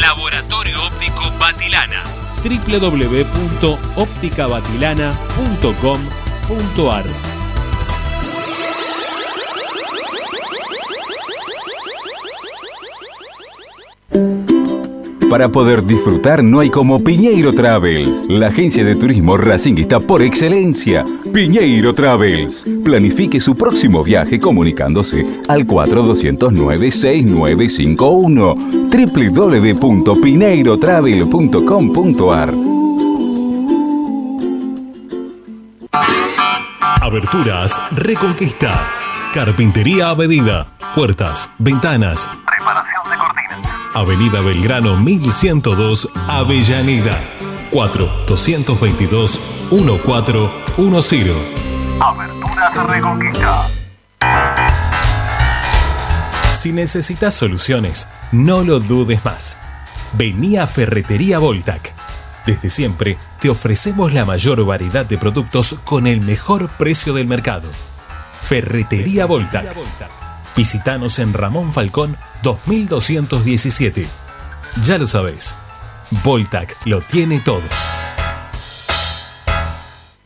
Laboratorio Óptico Batilana. www.opticabatilana.com.ar Para poder disfrutar no hay como Piñeiro Travels, la agencia de turismo racinguista por excelencia. Piñeiro Travels. Planifique su próximo viaje comunicándose al 4209-6951 www.pineirotravel.com.ar Aberturas Reconquista. Carpintería a medida. Puertas, ventanas. Reparación de cortinas. Avenida Belgrano 1102, Avellaneda. 4-222-1410. Aberturas Reconquista. Si necesitas soluciones, no lo dudes más. Vení a Ferretería Voltac. Desde siempre te ofrecemos la mayor variedad de productos con el mejor precio del mercado. Ferretería Voltac. Visítanos en Ramón Falcón 2217. Ya lo sabéis, Voltac lo tiene todo.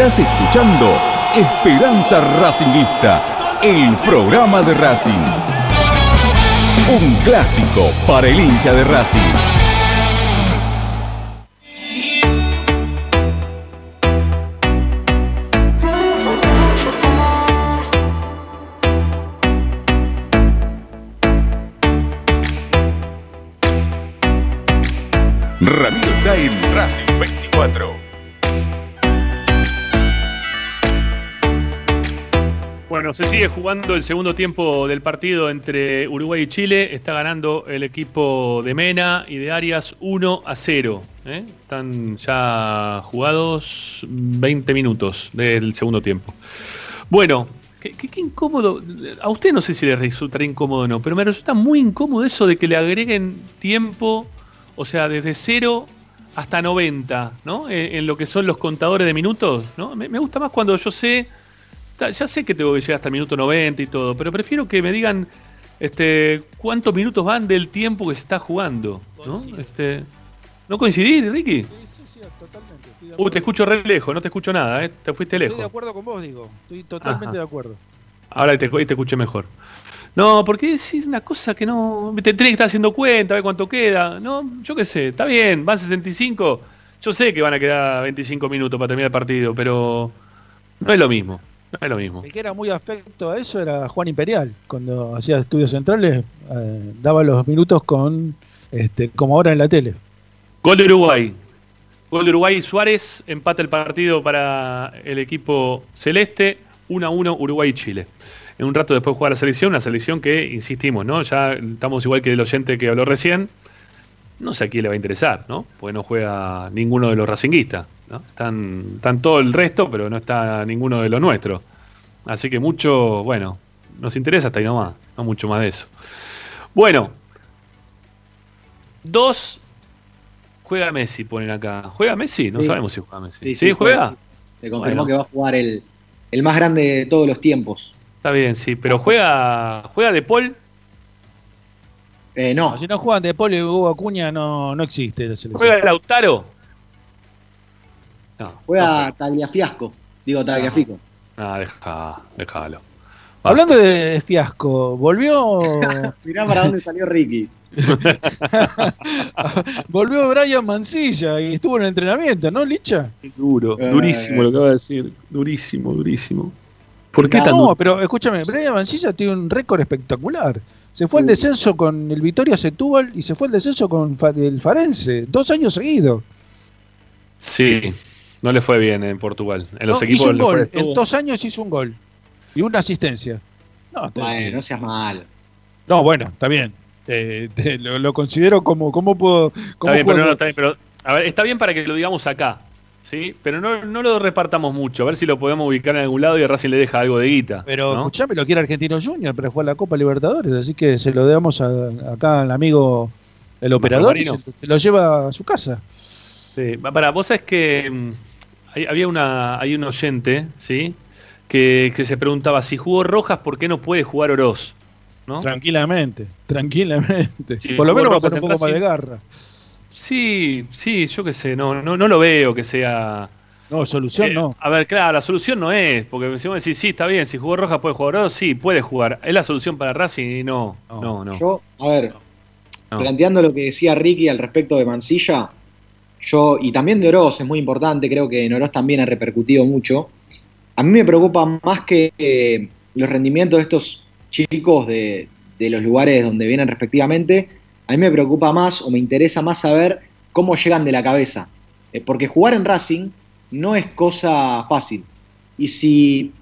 Estás escuchando Esperanza Racingista, el programa de Racing. Un clásico para el hincha de Racing. Ramiro en Racing 24. Bueno, se sigue jugando el segundo tiempo del partido entre Uruguay y Chile. Está ganando el equipo de Mena y de Arias 1 a 0. ¿eh? Están ya jugados 20 minutos del segundo tiempo. Bueno, qué, incómodo. A usted no sé si le resultará incómodo o no, pero me resulta muy incómodo eso de que le agreguen tiempo, o sea, desde 0 hasta 90, ¿no? En, lo que son los contadores de minutos, ¿no? Me, gusta más cuando yo sé Ya sé que tengo que llegar hasta el minuto 90 y todo, pero prefiero que me digan este, cuántos minutos van del tiempo que se está jugando. ¿No, este, ¿no coincidir, Ricky? Uh, te escucho re lejos, no te escucho nada, ¿eh? te fuiste Estoy de lejos. acuerdo con vos, digo. Estoy totalmente Ajá. de acuerdo. Ahora te, te escuché mejor. No, porque es una cosa que no. Te tenés que estar haciendo cuenta, a ver cuánto queda. No, yo qué sé, está bien, van 65. Yo sé que van a quedar 25 minutos para terminar el partido, pero no es lo mismo. No es lo mismo. El que era muy afecto a eso era Juan Imperial. Cuando hacía estudios centrales, eh, daba los minutos con este, como ahora en la tele. Gol de Uruguay. Gol de Uruguay Suárez, empata el partido para el equipo celeste, 1 a 1 Uruguay y Chile. En un rato después juega la selección, una selección que, insistimos, ¿no? Ya estamos igual que el oyente que habló recién. No sé a quién le va a interesar, ¿no? Porque no juega ninguno de los racinguistas, ¿no? Están, están todo el resto, pero no está ninguno de los nuestros. Así que mucho, bueno, nos interesa hasta ahí nomás, no mucho más de eso. Bueno, dos juega Messi, ponen acá. ¿Juega Messi? No Sí. sabemos si juega Messi. ¿Sí, Sí, sí, juega? Se confirmó Bueno. que va a jugar el, el más grande de todos los tiempos. Está bien, sí, pero juega, juega de Paul. Eh, no. Si no juegan de Polo y Hugo Acuña, no, no existe la selección. ¿Juega Lautaro? Juega Tagliafiasco. Digo Tagliafico. Ah, deja, déjalo. Hablando de fiasco, volvió. Mirá para dónde salió Ricky. volvió Brian Mancilla y estuvo en el entrenamiento, ¿no, Licha? Duro, Eh. durísimo lo que acaba de decir. Durísimo, durísimo. ¿Por qué no, tan duro? pero escúchame, Brian Mancilla tiene un récord espectacular. Se fue al descenso con el Vitoria Setúbal y se fue al descenso con el Farense, dos años seguidos. Sí, no le fue bien en Portugal. En los No, equipos hizo un fue- gol, en dos años hizo un gol y una asistencia. No, Bueno, no seas malo. no bueno, está bien. Eh, te- lo, lo considero como, ¿cómo puedo? Está bien, pero no, está bien, pero a ver, está bien para que lo digamos acá, ¿sí? Pero no, no lo repartamos mucho, a ver si lo podemos ubicar en algún lado y a Racing le deja algo de guita. Pero ¿no? escuchame, lo quiere Argentino Junior para jugar la Copa Libertadores, así que se lo damos a- acá al amigo el operador y se, se lo lleva a su casa. Sí, para, vos sabés que mm, hay- había una, hay un oyente, ¿sí? Que, que se preguntaba si jugó Rojas, ¿por qué no puede jugar Oroz? ¿No? Tranquilamente, tranquilamente. Sí, Por lo menos va a tener un poco más de garra. Sí, sí, yo qué sé, no, no, no lo veo que sea. No, solución Eh, no. A ver, claro, la solución no es, porque si vos decís, sí, está bien, si jugó Rojas puede jugar Oroz, sí, puede jugar. Es la solución para Racing y no, no, no. Yo, a ver, No. planteando lo que decía Ricky al respecto de Mansilla, yo, y también de Oroz, es muy importante, creo que en Oroz también ha repercutido mucho. A mí me preocupa más que eh, los rendimientos de estos chicos de, de los lugares donde vienen respectivamente, a mí me preocupa más o me interesa más saber cómo llegan de la cabeza. Eh, porque jugar en Racing no es cosa fácil. Y si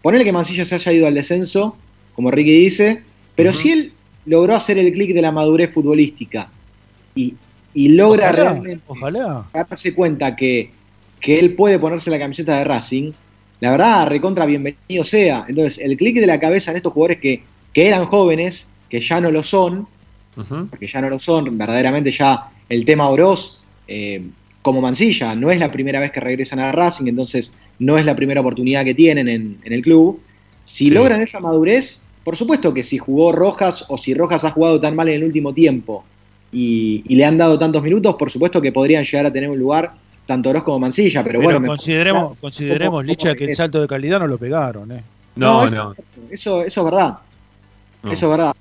ponele que Mancilla se haya ido al descenso, como Ricky dice, pero si él logró hacer el clic de la madurez futbolística y, y logra Ojalá, realmente Ojalá. darse cuenta que, que él puede ponerse la camiseta de Racing, la verdad, recontra bienvenido sea. Entonces, el clic de la cabeza en estos jugadores que, que eran jóvenes, que ya no lo son, porque ya no lo son, verdaderamente ya el tema Oroz, eh, como Mancilla, no es la primera vez que regresan a Racing, entonces no es la primera oportunidad que tienen en, en el club. Si Sí. logran esa madurez, por supuesto que si jugó Rojas o si Rojas ha jugado tan mal en el último tiempo y, y le han dado tantos minutos, por supuesto que podrían llegar a tener un lugar tanto Oroz como Mancilla, pero, Pero, bueno, me consideremos, parece consideremos Licha, que el salto de calidad no lo pegaron. ¿eh? No, eso, no. Eso, eso es verdad. No. Eso es verdad.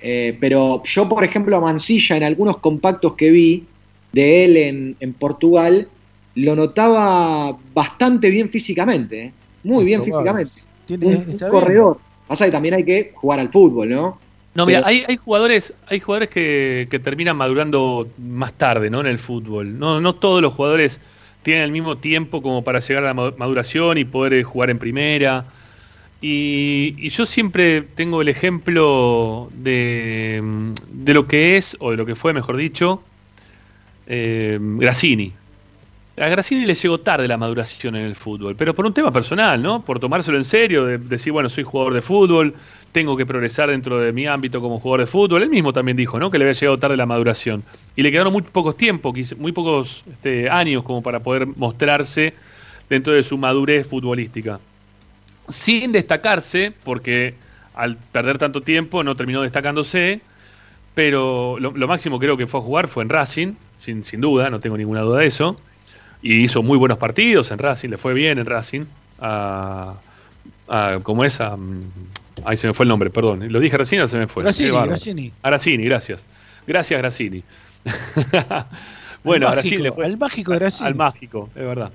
Eh, pero yo, por ejemplo, a Mancilla, en algunos compactos que vi de él en, en Portugal, lo notaba bastante bien físicamente. ¿eh? Muy bien Probable. físicamente. Tiene- Un, bien. corredor. Pasa que también hay que jugar al fútbol, ¿no? No, mira, hay, hay jugadores, hay jugadores que, que terminan madurando más tarde, ¿no? En el fútbol. No, no todos los jugadores tienen el mismo tiempo como para llegar a la ma- maduración y poder eh, jugar en primera. Y, y yo siempre tengo el ejemplo de, de lo que es, o de lo que fue, mejor dicho, eh, Grassini. A Grassini le llegó tarde la maduración en el fútbol, pero por un tema personal, ¿no? Por tomárselo en serio, de decir, bueno, soy jugador de fútbol, tengo que progresar dentro de mi ámbito como jugador de fútbol. Él mismo también dijo, ¿no? Que le había llegado tarde la maduración. Y le quedaron muy pocos tiempos, muy pocos este, años como para poder mostrarse dentro de su madurez futbolística. Sin destacarse, porque al perder tanto tiempo no terminó destacándose, pero lo, máximo creo que fue a jugar fue en Racing, sin duda, no tengo ninguna duda de eso. Y hizo muy buenos partidos en Racing, le fue bien en Racing. A, a- ¿Cómo es? A, ahí se me fue el nombre, perdón. Lo dije recién o se me fue. Bárbaro. Grassini. A gracias. Gracias, Grassini. bueno, Al mágico, le fue. al mágico Grassini. Al mágico, es verdad.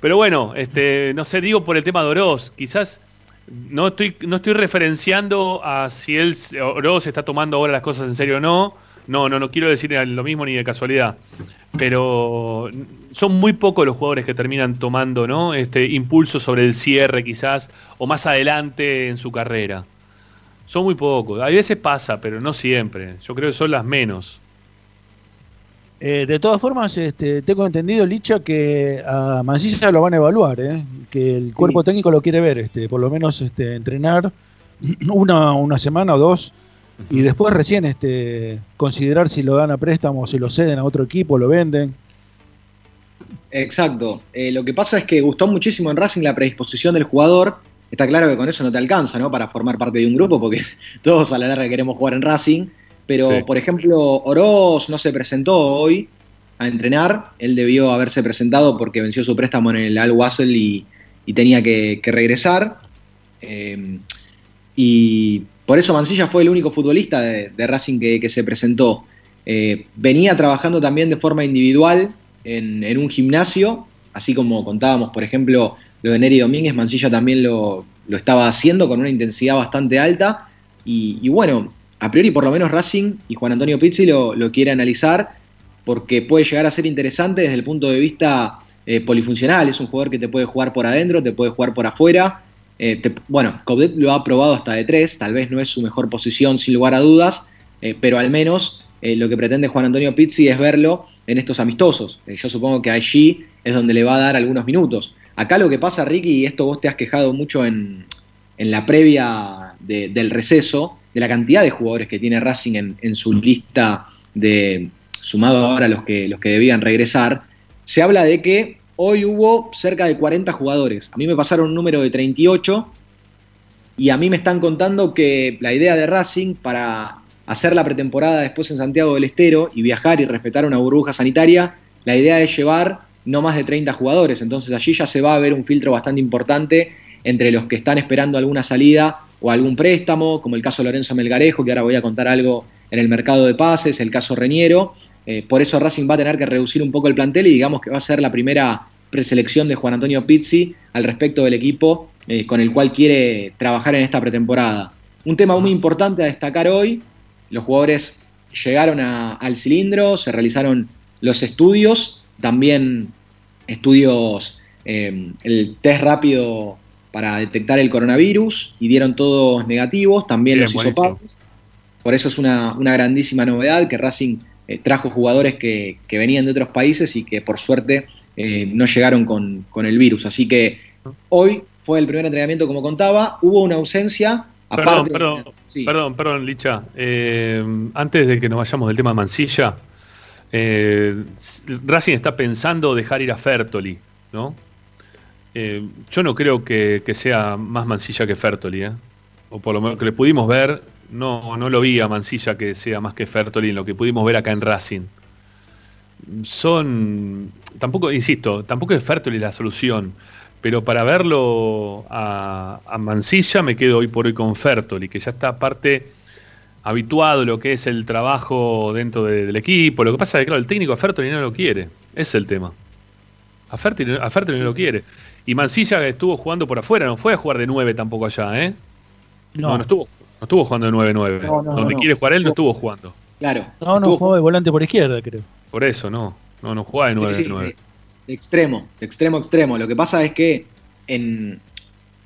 Pero bueno, este, no sé, digo por el tema de Oroz, quizás no estoy, no estoy referenciando a si él Oroz está tomando ahora las cosas en serio o no. No, no, no quiero decir lo mismo ni de casualidad. Pero son muy pocos los jugadores que terminan tomando, ¿no? Este impulso sobre el cierre, quizás, o más adelante en su carrera. Son muy pocos. A veces pasa, pero no siempre. Yo creo que son las menos. Eh, de todas formas, este, tengo entendido, Licha, que a Mancilla lo van a evaluar, ¿eh? que el cuerpo técnico lo quiere ver, este, por lo menos este, entrenar una, una semana o dos y después recién este, considerar si lo dan a préstamo, si lo ceden a otro equipo, lo venden. Exacto. Eh, lo que pasa es que gustó muchísimo en Racing la predisposición del jugador. Está claro que con eso no te alcanza, ¿no? Para formar parte de un grupo, porque todos a la larga queremos jugar en Racing. Pero, Sí. por ejemplo, Oroz no se presentó hoy a entrenar. Él debió haberse presentado porque venció su préstamo en el Al Wassel y, y tenía que, que regresar. Eh, y por eso Mancilla fue el único futbolista de, Racing que, se presentó. Eh, venía trabajando también de forma individual en, un gimnasio, así como contábamos, por ejemplo, lo de Neri Domínguez, Mancilla también lo, lo estaba haciendo con una intensidad bastante alta. Y, y bueno, a priori por lo menos Racing y Juan Antonio Pizzi lo, lo quiere analizar porque puede llegar a ser interesante desde el punto de vista eh, polifuncional. Es un jugador que te puede jugar por adentro, te puede jugar por afuera. Eh, bueno, Coudet lo ha probado hasta de tres, tal vez no es su mejor posición sin lugar a dudas, eh, pero al menos eh, lo que pretende Juan Antonio Pizzi es verlo en estos amistosos. Yo supongo que allí es donde le va a dar algunos minutos. Acá lo que pasa, Ricky, y esto vos te has quejado mucho en, en la previa de- del receso, de la cantidad de jugadores que tiene Racing en, su lista de sumado ahora los que, los que debían regresar, se habla de que hoy hubo cerca de 40 jugadores. A mí me pasaron un número de 38 y a mí me están contando que la idea de Racing para hacer la pretemporada después en Santiago del Estero y viajar y respetar una burbuja sanitaria, la idea es llevar no más de 30 jugadores. Entonces allí ya se va a ver un filtro bastante importante entre los que están esperando alguna salida o algún préstamo, como el caso Lorenzo Melgarejo, que ahora voy a contar algo en el mercado de pases, el caso Reñero. Eh, por eso Racing va a tener que reducir un poco el plantel y digamos que va a ser la primera preselección de Juan Antonio Pizzi al respecto del equipo eh, con el cual quiere trabajar en esta pretemporada. Un tema muy importante a destacar hoy, los jugadores llegaron a- al cilindro, se realizaron los estudios, también estudios, eh, el test rápido para detectar el coronavirus y dieron todos negativos, también Bien, los hisopados. Por eso es una, una grandísima novedad que Racing eh, trajo jugadores que, que venían de otros países y que por suerte eh, no llegaron con, con el virus. Así que hoy fue el primer entrenamiento como contaba, hubo una ausencia. Perdón, Aparte, perdón, Sí. perdón, perdón, Licha. Eh, antes de que nos vayamos del tema Mansilla, eh, Racing está pensando dejar ir a Fertoli, ¿no? Yo no creo que, que sea más Mansilla que Fertoli, ¿eh? O por lo menos que le pudimos ver, no, no lo vi a Mansilla que sea más que Fertoli en lo que pudimos ver acá en Racing. Son, tampoco, insisto, tampoco es Fertoli la solución, pero para verlo a, a Mansilla me quedo hoy por hoy con Fertoli, que ya está aparte habituado a lo que es el trabajo dentro de- del equipo. Lo que pasa es que, claro, el técnico Fertoli no lo quiere. Ese es el tema. Fertoli, a Fertoli no lo quiere. Y Mansilla estuvo jugando por afuera, no fue a jugar de 9 tampoco allá, ¿eh? No, no, estuvo, no estuvo jugando de 9-9. No, no, Donde no. quiere jugar él no estuvo jugando. Claro. No, no, jugaba de volante por izquierda, creo. Por eso, no. No, no jugaba de Sí, sí, 9-9. de- de extremo, de extremo extremo. Lo que pasa es que en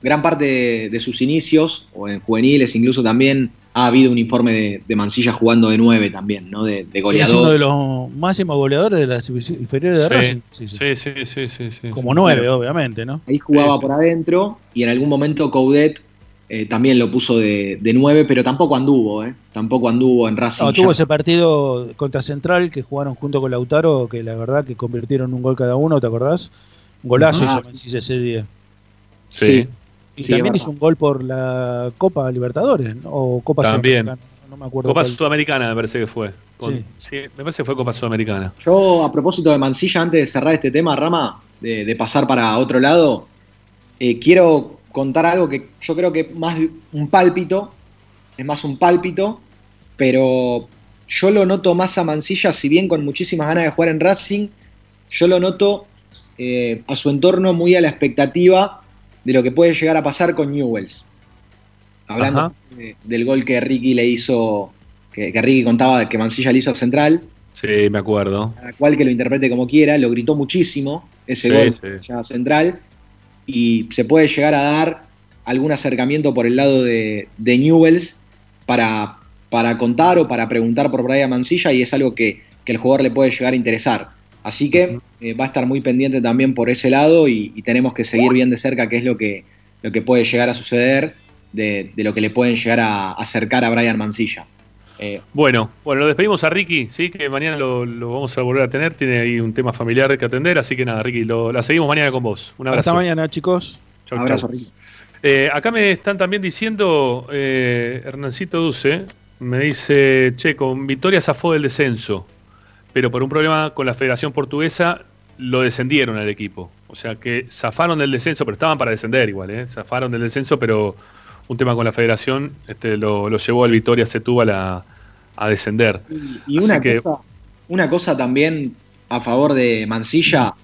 gran parte de, de sus inicios, o en juveniles incluso también, ha habido un informe de, de Mansilla jugando de 9 también, ¿no? De, de Es uno goleador. de los máximos goleadores de las inferiores de Racing. Sí, sí, sí, sí, sí, sí. Como nueve, obviamente, ¿no? Ahí jugaba Sí, sí. por adentro y en algún momento Coudet eh, también lo puso de, de 9, pero tampoco anduvo, ¿eh? Tampoco anduvo en Racing. No, ya. tuvo ese partido contra Central que jugaron junto con Lautaro, que la verdad que convirtieron un gol cada uno, ¿te acordás? Un golazo Ajá. hizo Mancilla ese día. Sí. Y Sí, también hizo un gol por la Copa Libertadores, ¿no? o Copa También. Sudamericana, no me acuerdo. Copa cuál. Sudamericana me parece que fue. Con- Sí. sí, me parece que fue Copa Sudamericana. Yo, a propósito de Mansilla, antes de cerrar este tema, Rama, de, de pasar para otro lado, eh, quiero contar algo que yo creo que más un pálpito, es más un pálpito, pero yo lo noto más a Mansilla, si bien con muchísimas ganas de jugar en Racing, yo lo noto eh, a su entorno muy a la expectativa de lo que puede llegar a pasar con Newells. Hablando de- del gol que Ricky le hizo, que, que Ricky contaba que Mansilla le hizo a Central, Sí, me acuerdo. cada cual que lo interprete como quiera, lo gritó muchísimo ese Sí, gol sí. ya central y se puede llegar a dar algún acercamiento por el lado de, de Newells para, para contar o para preguntar por Brian Mancilla y es algo que, que el jugador le puede llegar a interesar. Así que eh, va a estar muy pendiente también por ese lado y, y tenemos que seguir bien de cerca qué es lo que, lo que puede llegar a suceder de, de lo que le pueden llegar a acercar a Brian Mancilla. Eh, Bueno, bueno, lo despedimos a Ricky, sí, que mañana lo, lo vamos a volver a tener, tiene ahí un tema familiar que atender, así que nada, Ricky, lo, la seguimos mañana con vos. Un abrazo. Hasta mañana, chicos. Chau, Abrazo, chau. Ricky. Eh, acá me están también diciendo, eh, Hernancito Duce, me dice, che, con Vitoria zafó del descenso, pero por un problema con la Federación Portuguesa lo descendieron al equipo. O sea que zafaron del descenso, pero estaban para descender igual, ¿eh? Zafaron del descenso, pero un tema con la Federación este, lo, lo llevó al Vitoria Setúbal a, a descender. Y una, que- cosa, una cosa también a favor de Mancilla,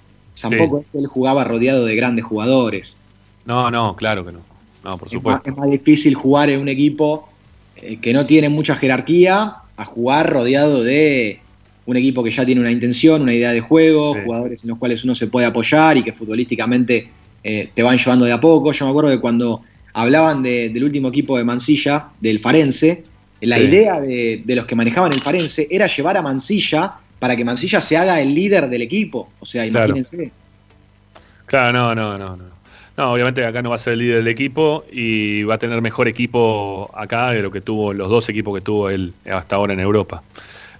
tampoco es que él jugaba rodeado de grandes jugadores. No, no, claro que no. No, por Es más, supuesto. es más difícil jugar en un equipo eh, que no tiene mucha jerarquía a jugar rodeado de un equipo que ya tiene una intención, una idea de juego, Sí. jugadores en los cuales uno se puede apoyar y que futbolísticamente eh, te van llevando de a poco. Yo me acuerdo que cuando hablaban de- del último equipo de Mansilla, del Farense, la Sí. idea de, de los que manejaban el Farense era llevar a Mansilla para que Mansilla se haga el líder del equipo. O sea, Claro. imagínense. Claro, no, no, no, no. No, obviamente acá no va a ser el líder del equipo y va a tener mejor equipo acá de lo que tuvo los dos equipos que tuvo él hasta ahora en Europa,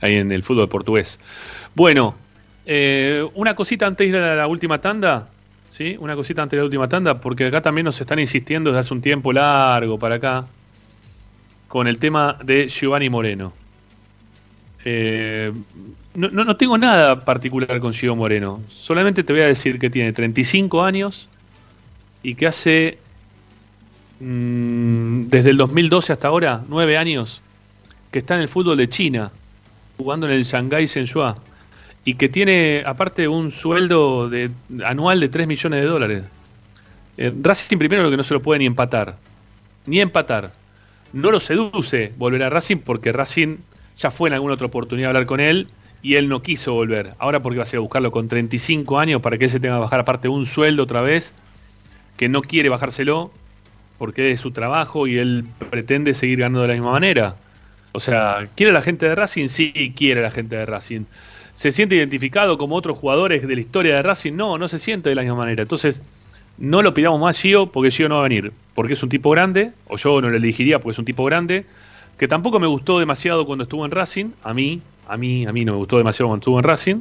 ahí en el fútbol portugués. Bueno, eh, una cosita antes de ir a la última tanda, ¿sí? Una cosita antes de la última tanda, porque acá también nos están insistiendo desde hace un tiempo largo para acá con el tema de Giovanni Moreno. Eh, no, no- no tengo nada particular con Gio Moreno. Solamente te voy a decir que tiene 35 años y que hace mm, desde el 2012 hasta ahora, 9 años, que está en el fútbol de China, jugando en el Shanghai Shenhua, y que tiene aparte un sueldo de, anual de 3 millones de dólares. Eh, Racing primero lo que no se lo puede ni empatar, ni empatar. No lo seduce volver a Racing porque Racing ya fue en alguna otra oportunidad a hablar con él y él no quiso volver. Ahora porque va a ser a buscarlo con 35 años para que él se tenga que bajar aparte un sueldo otra vez, que no quiere bajárselo porque es su trabajo y él pretende seguir ganando de la misma manera. O sea, ¿quiere la gente de Racing? Sí, quiere la gente de Racing. ¿Se siente identificado como otros jugadores de la historia de Racing? No, no se siente de la misma manera. Entonces, no lo pidamos más Gio porque Gio no va a venir. Porque es un tipo grande, o yo no lo elegiría porque es un tipo grande, que tampoco me gustó demasiado cuando estuvo en Racing. A mí, a mí, a mí no me gustó demasiado cuando estuvo en Racing.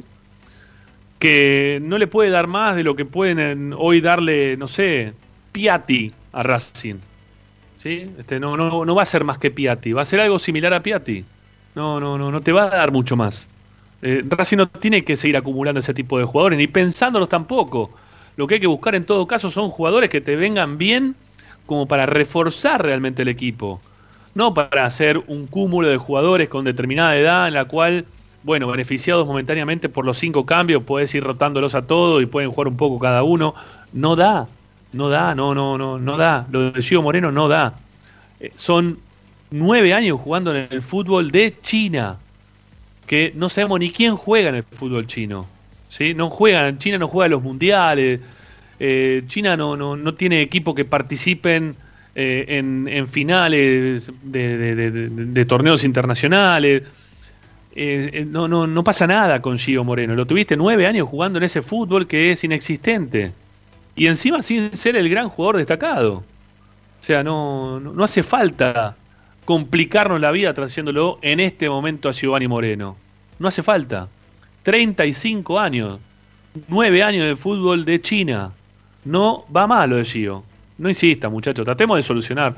Que no le puede dar más de lo que pueden hoy darle, no sé, Piatti a Racing. ¿Sí? Este, no, no, no va a ser más que Piatti, va a ser algo similar a Piatti. No, no, no, no te va a dar mucho más. Eh, Racing no tiene que seguir acumulando ese tipo de jugadores, ni pensándolos tampoco. Lo que hay que buscar en todo caso son jugadores que te vengan bien como para reforzar realmente el equipo. No para hacer un cúmulo de jugadores con determinada edad en la cual, bueno, beneficiados momentáneamente por los cinco cambios, puedes ir rotándolos a todos y pueden jugar un poco cada uno. No da, no da, no, no, no, no da. Lo de Gio Moreno no da. Eh, son nueve años jugando en el fútbol de China, que no sabemos ni quién juega en el fútbol chino. ¿Sí? No China no juega los mundiales, eh, China no, no, no tiene equipos que participen eh, en, en finales de, torneos internacionales. Eh, no, no, no pasa nada con Gio Moreno. Lo tuviste nueve años jugando en ese fútbol que es inexistente. Y encima sin ser el gran jugador destacado. O sea, no, no, no hace falta complicarnos la vida trayéndolo en este momento a Giovanni Moreno. No hace falta. 35 años, 9 años de fútbol de China. No va mal lo de Gio. No insista, muchachos, tratemos de solucionar.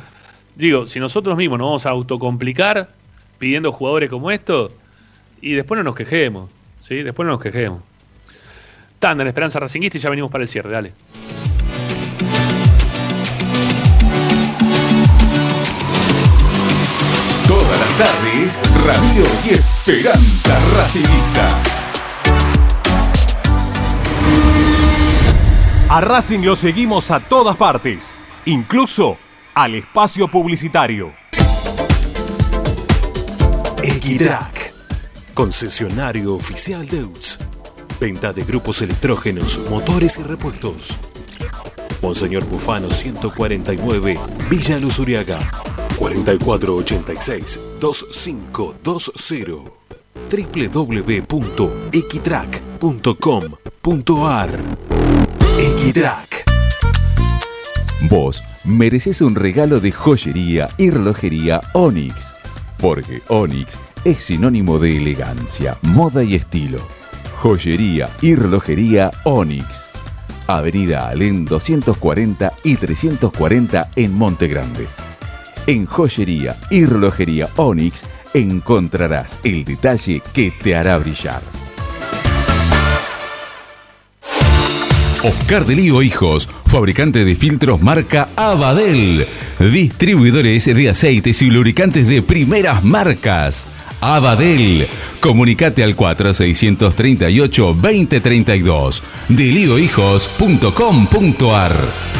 Digo, si nosotros mismos nos vamos a autocomplicar pidiendo jugadores como estos, y después no nos quejemos. ¿sí? Después no nos quejemos. Tanda en Esperanza Racinguista y ya venimos para el cierre, dale. Todas las tardes, Radio y Esperanza Racingista. A Racing lo seguimos a todas partes, incluso al espacio publicitario. Equitrack, concesionario oficial de UTS. Venta de grupos electrógenos, motores y repuestos. Monseñor Bufano 149, Villa Luz Uriaga. 4486-2520. www.equitrack.com.ar Equitrack. Vos mereces un regalo de joyería y relojería Onyx, porque Onyx es sinónimo de elegancia, moda y estilo. Joyería y relojería Onyx. Avenida Alén 240 y 340 en Monte Grande. En Joyería y Relojería Onyx encontrarás el detalle que te hará brillar. Oscar de Lío Hijos, fabricante de filtros marca Abadel. Distribuidores de aceites y lubricantes de primeras marcas. Abadel. Comunicate al 4638-2032. Deliohijos.com.ar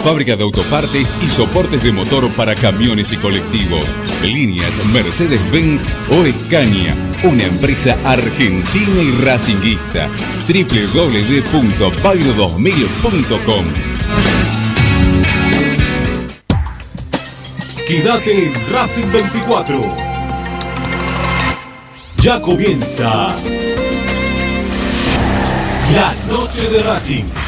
fábrica de autopartes y soportes de motor para camiones y colectivos. Líneas Mercedes-Benz o Escaña, una empresa argentina y racinguista. www.bayro2000.com Quédate en Racing 24. Ya comienza la noche de Racing.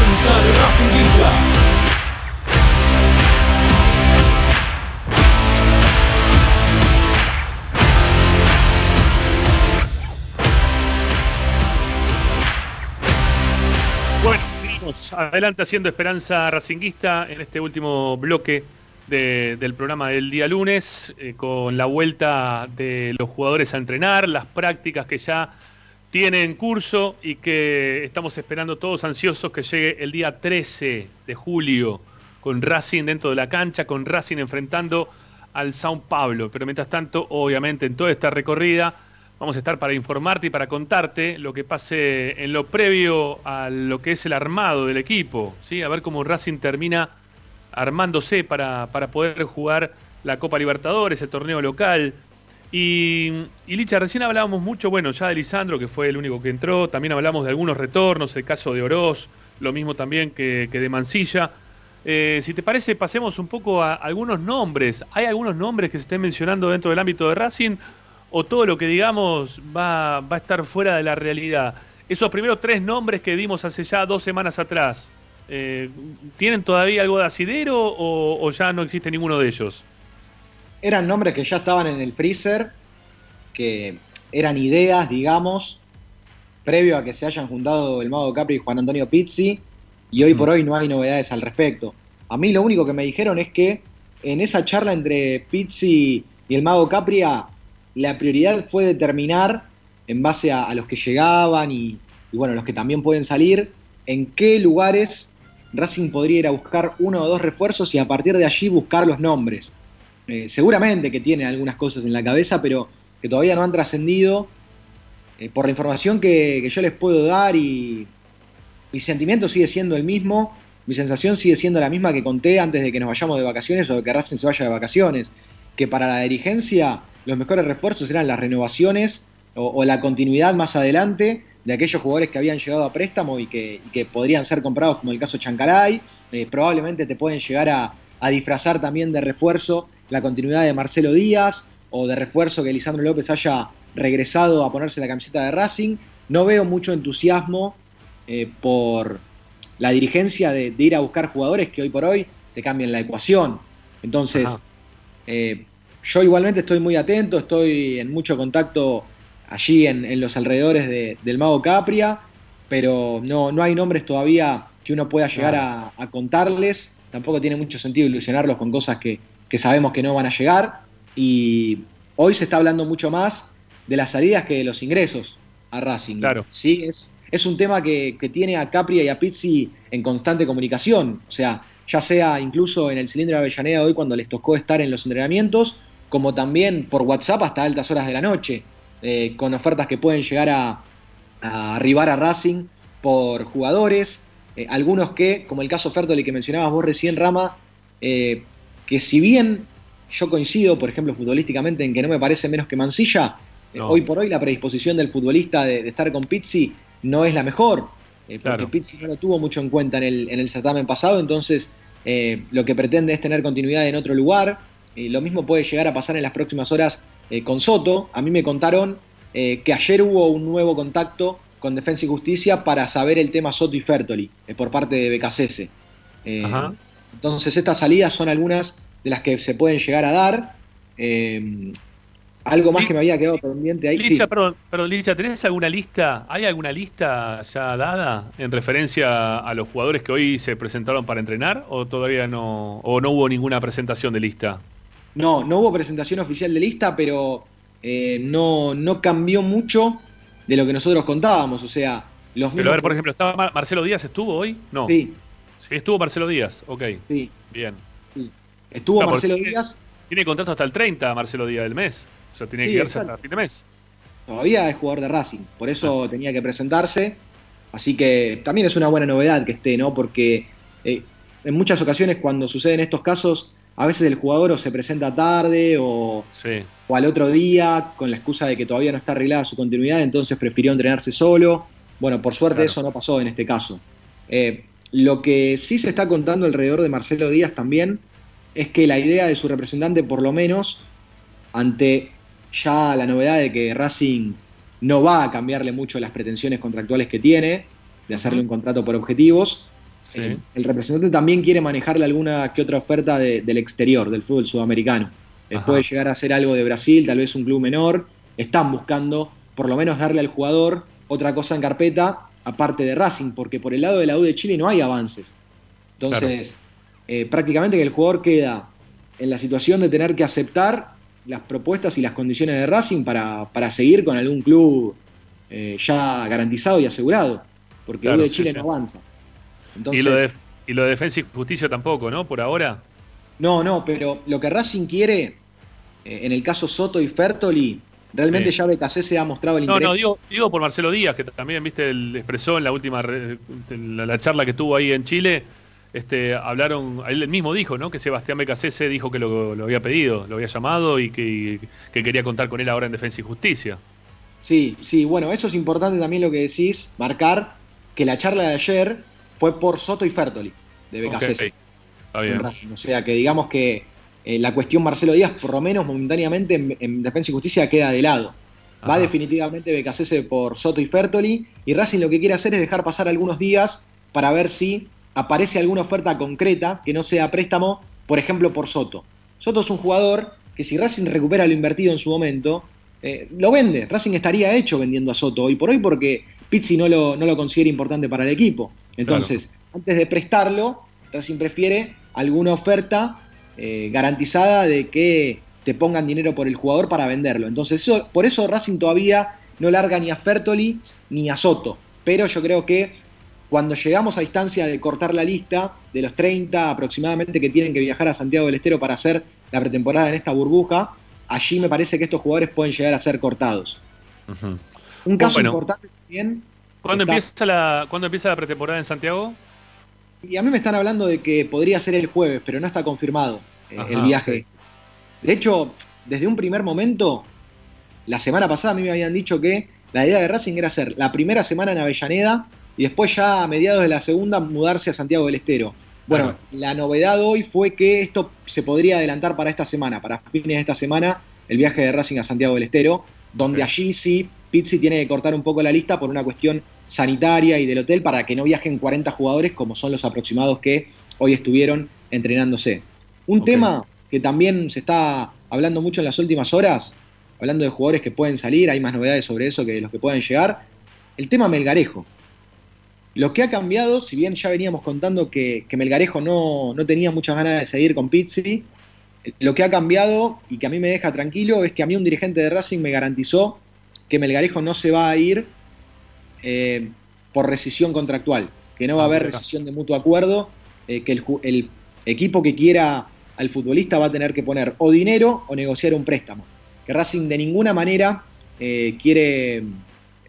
adelante haciendo Esperanza Racinguista en este último bloque de- del programa del día lunes, eh, con la vuelta de los jugadores a entrenar, las prácticas que ya tienen curso y que estamos esperando todos ansiosos que llegue el día 13 de julio con Racing dentro de la cancha, con Racing enfrentando al Sao Paulo. Pero mientras tanto, obviamente, en toda esta recorrida vamos a estar para informarte y para contarte lo que pase en lo previo a lo que es el armado del equipo, ¿sí? a ver cómo Racing termina armándose para, para poder jugar la Copa Libertadores, el torneo local. Y, y Licha, recién hablábamos mucho, bueno, ya de Lisandro, que fue el único que entró, también hablamos de algunos retornos, el caso de Oroz, lo mismo también que, de Mansilla. Eh, si te parece, pasemos un poco a algunos nombres. ¿Hay algunos nombres que se estén mencionando dentro del ámbito de Racing? ¿O todo lo que digamos va, va a estar fuera de la realidad? Esos primeros tres nombres que dimos hace ya dos semanas atrás, eh, ¿tienen todavía algo de asidero o, o ya no existe ninguno de ellos? Eran nombres que ya estaban en el freezer, que eran ideas, digamos, previo a que se hayan juntado el Mago Capri y Juan Antonio Pizzi, y hoy por hoy no hay novedades al respecto. A mí lo único que me dijeron es que en esa charla entre Pizzi y el Mago Capria, la prioridad fue determinar, en base a, los que llegaban y, y, bueno, los que también pueden salir, en qué lugares Racing podría ir a buscar uno o dos refuerzos y a partir de allí buscar los nombres. Eh, seguramente que tiene algunas cosas en la cabeza, pero que todavía no han trascendido. Eh, por la información que, que, yo les puedo dar y mi sentimiento sigue siendo el mismo, mi sensación sigue siendo la misma que conté antes de que nos vayamos de vacaciones o de que Racing se vaya de vacaciones, que para la dirigencia los mejores refuerzos eran las renovaciones o, o la continuidad más adelante de aquellos jugadores que habían llegado a préstamo y que, y que podrían ser comprados, como el caso Chancaray, eh, probablemente te pueden llegar a, a disfrazar también de refuerzo la continuidad de Marcelo Díaz o de refuerzo que Lisandro López haya regresado a ponerse la camiseta de Racing. No veo mucho entusiasmo eh, por la dirigencia de, ir a buscar jugadores que hoy por hoy te cambian la ecuación. Entonces, eh, yo igualmente estoy muy atento, estoy en mucho contacto allí en, los alrededores del Mago Capria, pero no, no hay nombres todavía que uno pueda llegar a, contarles. Tampoco tiene mucho sentido ilusionarlos con cosas que, sabemos que no van a llegar. Y hoy se está hablando mucho más de las salidas que de los ingresos a Racing. Claro. Sí, es, es un tema que, tiene a Capria y a Pizzi en constante comunicación. O sea, ya sea incluso en el cilindro de Avellaneda hoy cuando les tocó estar en los entrenamientos, como también por WhatsApp hasta altas horas de la noche. Eh, con ofertas que pueden llegar a, arribar a Racing por jugadores, eh, algunos que, como el caso Fertoli que mencionabas vos recién, Rama, eh, que si bien yo coincido, por ejemplo, futbolísticamente en que no me parece menos que Mancilla, hoy por hoy la predisposición del futbolista de, estar con Pizzi no es la mejor, porque Pizzi no lo tuvo mucho en cuenta en el, en el certamen pasado, entonces lo que pretende es tener continuidad en otro lugar, y lo mismo puede llegar a pasar en las próximas horas eh, con Soto. A mí me contaron eh, que ayer hubo un nuevo contacto con Defensa y Justicia para saber el tema Soto y Fertoli eh, por parte de BKCS. entonces estas salidas son algunas de las que se pueden llegar a dar. algo más que me había quedado pendiente ahí. Licha, perdón, perdón, Licha, ¿tenés alguna lista? ¿Hay alguna lista ya dada en referencia a los jugadores que hoy se presentaron para entrenar? ¿O todavía no, o no hubo ninguna presentación de lista? No, no hubo presentación oficial de lista, pero eh, no, no cambió mucho de lo que nosotros contábamos. O sea, los Pero a ver, por ejemplo, ¿estaba Marcelo Díaz estuvo hoy? No. Sí. Sí, estuvo Marcelo Díaz, ok. Sí. Bien. Estuvo Marcelo Díaz. Tiene contrato hasta el 30 Marcelo Díaz del mes. O sea, tiene que quedarse hasta el fin de mes. Todavía es jugador de Racing, por eso ah. tenía que presentarse. Así que también es una buena novedad que esté, ¿no? Porque eh, en muchas ocasiones cuando suceden estos casos a veces el jugador o se presenta tarde o, al otro día con la excusa de que todavía no está arreglada su continuidad, entonces prefirió entrenarse solo. Bueno, por suerte eso no pasó en este caso. Eh, lo que sí se está contando alrededor de Marcelo Díaz también es que la idea de su representante, por lo menos, ante ya la novedad de que Racing no va a cambiarle mucho las pretensiones contractuales que tiene, de hacerle un contrato por objetivos, eh, el representante también quiere manejarle alguna que otra oferta del exterior, del fútbol sudamericano. Eh, puede llegar a hacer algo de Brasil, tal vez un club menor. Están buscando por lo menos darle al jugador otra cosa en carpeta, aparte de Racing, porque por el lado de la U de Chile no hay avances. Entonces, eh, prácticamente que el jugador queda en la situación de tener que aceptar las propuestas y las condiciones de Racing para, seguir con algún club ya garantizado y asegurado, porque la U de Chile no avanza y, lo de, y lo de Defensa y Justicia tampoco, ¿no? Por ahora. No, no, pero lo que Racing quiere, eh, en el caso Soto y Fertoli, realmente ya BKC se ha mostrado el interés. No, no, digo, digo, por Marcelo Díaz, que también, viste, el expresó en la última la, charla que tuvo ahí en Chile. Este, hablaron, él mismo dijo, ¿no? Que Sebastián BKC dijo que lo, había pedido, lo había llamado y que, que quería contar con él ahora en Defensa y Justicia. Sí, sí, bueno, eso es importante también lo que decís, marcar que la charla de ayer fue por Soto y Fertoli, de BKC. O sea que digamos que eh, la cuestión Marcelo Díaz, por lo menos momentáneamente en, Defensa y Justicia, queda de lado. Va definitivamente BKC por Soto y Fertoli. Y Racing lo que quiere hacer es dejar pasar algunos días para ver si aparece alguna oferta concreta que no sea préstamo, por ejemplo, por Soto. Soto es un jugador que si Racing recupera lo invertido en su momento, eh, lo vende. Racing estaría hecho vendiendo a Soto hoy por hoy porque Pizzi no lo, no lo considera importante para el equipo. Entonces, antes de prestarlo, Racing prefiere alguna oferta eh, garantizada de que te pongan dinero por el jugador para venderlo. Entonces, por eso Racing todavía no larga ni a Fertoli ni a Soto. Pero yo creo que cuando llegamos a distancia de cortar la lista de los 30 aproximadamente que tienen que viajar a Santiago del Estero para hacer la pretemporada en esta burbuja, allí me parece que estos jugadores pueden llegar a ser cortados. Un caso importante también ¿Cuándo, empieza la, empieza la pretemporada en Santiago? Y a mí me están hablando de que podría ser el jueves, pero no está confirmado eh, el viaje. De hecho, desde un primer momento, la semana pasada a mí me habían dicho que la idea de Racing era hacer la primera semana en Avellaneda y después ya a mediados de la segunda mudarse a Santiago del Estero. Bueno, la novedad hoy fue que esto se podría adelantar para esta semana, para fines de esta semana, el viaje de Racing a Santiago del Estero, donde allí sí Pizzi tiene que cortar un poco la lista por una cuestión sanitaria y del hotel para que no viajen 40 jugadores como son los aproximados que hoy estuvieron entrenándose. Un tema que también se está hablando mucho en las últimas horas, hablando de jugadores que pueden salir, hay más novedades sobre eso que los que pueden llegar, el tema Melgarejo. Lo que ha cambiado, si bien ya veníamos contando que, Melgarejo no, no, tenía muchas ganas de seguir con Pizzi, lo que ha cambiado y que a mí me deja tranquilo es que a mí un dirigente de Racing me garantizó que Melgarejo no se va a ir eh, por rescisión contractual, que no va a ah, haber rescisión de mutuo acuerdo, eh, que el, equipo que quiera al futbolista va a tener que poner o dinero o negociar un préstamo. Que Racing de ninguna manera eh, quiere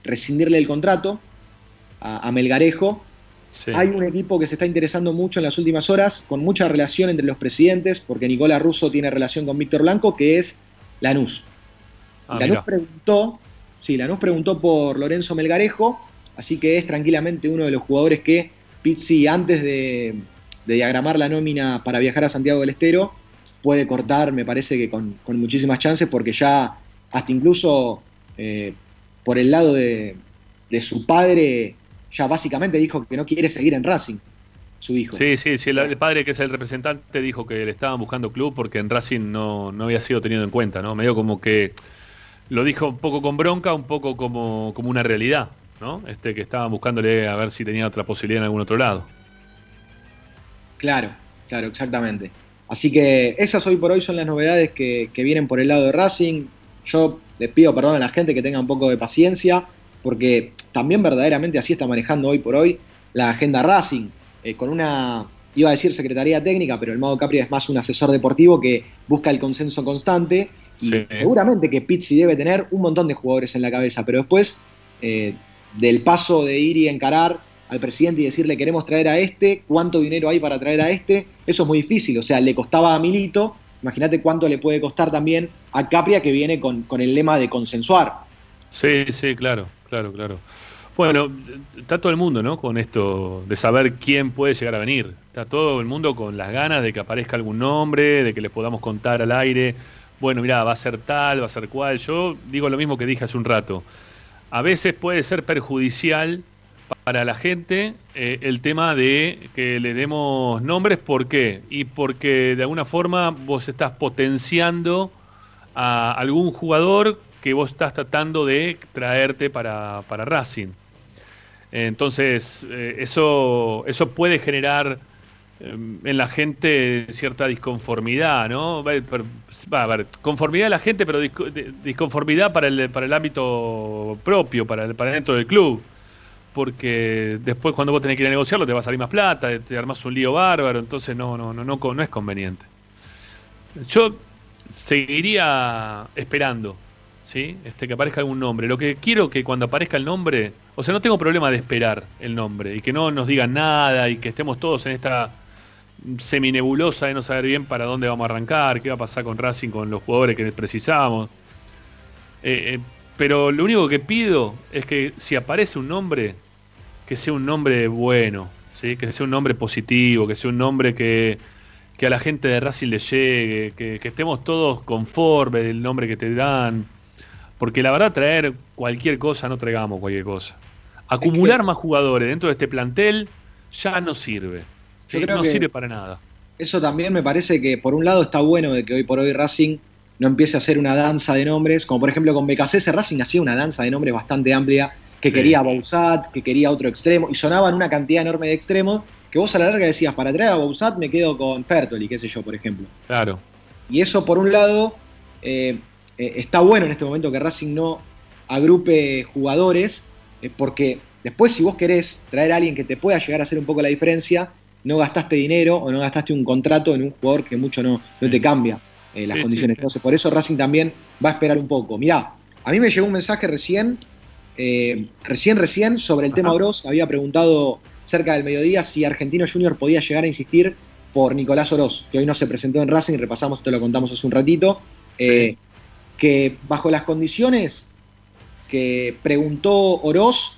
rescindirle el contrato a, Melgarejo. Hay un equipo que se está interesando mucho en las últimas horas, con mucha relación entre los presidentes, porque Nicolás Russo tiene relación con Víctor Blanco, que es Lanús. Ah, Lanús preguntó Sí, Lanús preguntó por Lorenzo Melgarejo, así que es tranquilamente uno de los jugadores que Pizzi, antes de, diagramar la nómina para viajar a Santiago del Estero, puede cortar, me parece que con, muchísimas chances, porque ya hasta incluso eh, por el lado de, su padre, ya básicamente dijo que no quiere seguir en Racing, su hijo. Sí, sí, sí, el, padre que es el representante dijo que le estaban buscando club porque en Racing no, no había sido tenido en cuenta, ¿no? Medio como que lo dijo un poco con bronca, un poco como, como una realidad, ¿no? Este, que estaban buscándole a ver si tenía otra posibilidad en algún otro lado. Claro, claro, exactamente. Así que esas hoy por hoy son las novedades que, vienen por el lado de Racing. Yo les pido perdón a la gente que tenga un poco de paciencia, porque también verdaderamente así está manejando hoy por hoy la agenda Racing, eh, con una, iba a decir Secretaría Técnica, pero el Mago Capri es más un asesor deportivo que busca el consenso constante seguramente que Pizzi debe tener un montón de jugadores en la cabeza, pero después eh, del paso de ir y encarar al presidente y decirle queremos traer a este, cuánto dinero hay para traer a este, eso es muy difícil. O sea, le costaba a Milito, imagínate cuánto le puede costar también a Capria que viene con, el lema de consensuar. Sí, sí, claro, claro, claro. Bueno, está todo el mundo, ¿no? Con esto de saber quién puede llegar a venir. Está todo el mundo con las ganas de que aparezca algún nombre, de que les podamos contar al aire bueno, mira, va a ser tal, va a ser cual. Yo digo lo mismo que dije hace un rato. A veces puede ser perjudicial para la gente eh, el tema de que le demos nombres. ¿Por qué? Y porque de alguna forma vos estás potenciando a algún jugador que vos estás tratando de traerte para, para Racing. Entonces, eh, eso, eso puede generar Em, en la gente cierta disconformidad, ¿no? Va a ver, conformidad de la gente, pero disconformidad para el, para el ámbito propio, para, para dentro del club. Porque después cuando vos tenés que ir a negociarlo te va a salir más plata, te armas un lío bárbaro, entonces no, no, no, no es conveniente. Yo seguiría esperando, Este, que aparezca algún nombre. Lo que quiero que cuando aparezca el nombre, o sea, no tengo problema de esperar el nombre y que no nos digan nada y que estemos todos en esta seminebulosa de no saber bien para dónde vamos a arrancar, qué va a pasar con Racing, con los jugadores que precisamos. Eh, eh, pero lo único que pido es que si aparece un nombre, que sea un nombre bueno, ¿sí? que sea un nombre positivo, que sea un nombre que, a la gente de Racing le llegue, que, estemos todos conformes del nombre que te dan. Porque la verdad, traer cualquier cosa, no traigamos cualquier cosa. Acumular más jugadores dentro de este plantel ya no sirve no sirve para nada. Eso también me parece que por un lado está bueno de que hoy por hoy Racing no empiece a hacer una danza de nombres, como por ejemplo con BKC, Racing hacía una danza de nombres bastante amplia, que quería a Bouzat, que quería otro extremo, y sonaban una cantidad enorme de extremos, que vos a la larga decías, para traer a Bouzat me quedo con Fertoli, qué sé yo, por ejemplo. Claro. Y eso por un lado eh, eh, está bueno en este momento que Racing no agrupe jugadores, eh, porque después si vos querés traer a alguien que te pueda llegar a hacer un poco la diferencia, no gastaste dinero o no gastaste un contrato en un jugador que mucho no, no te cambia eh, las condiciones. Entonces, por eso Racing también va a esperar un poco. Mirá, a mí me llegó un mensaje recién, eh, recién, recién, sobre el tema Oroz. Había preguntado cerca del mediodía si Argentino Junior podía llegar a insistir por Nicolás Oroz, que hoy no se presentó en Racing, repasamos, esto lo contamos hace un ratito, eh, que bajo las condiciones que preguntó Oroz,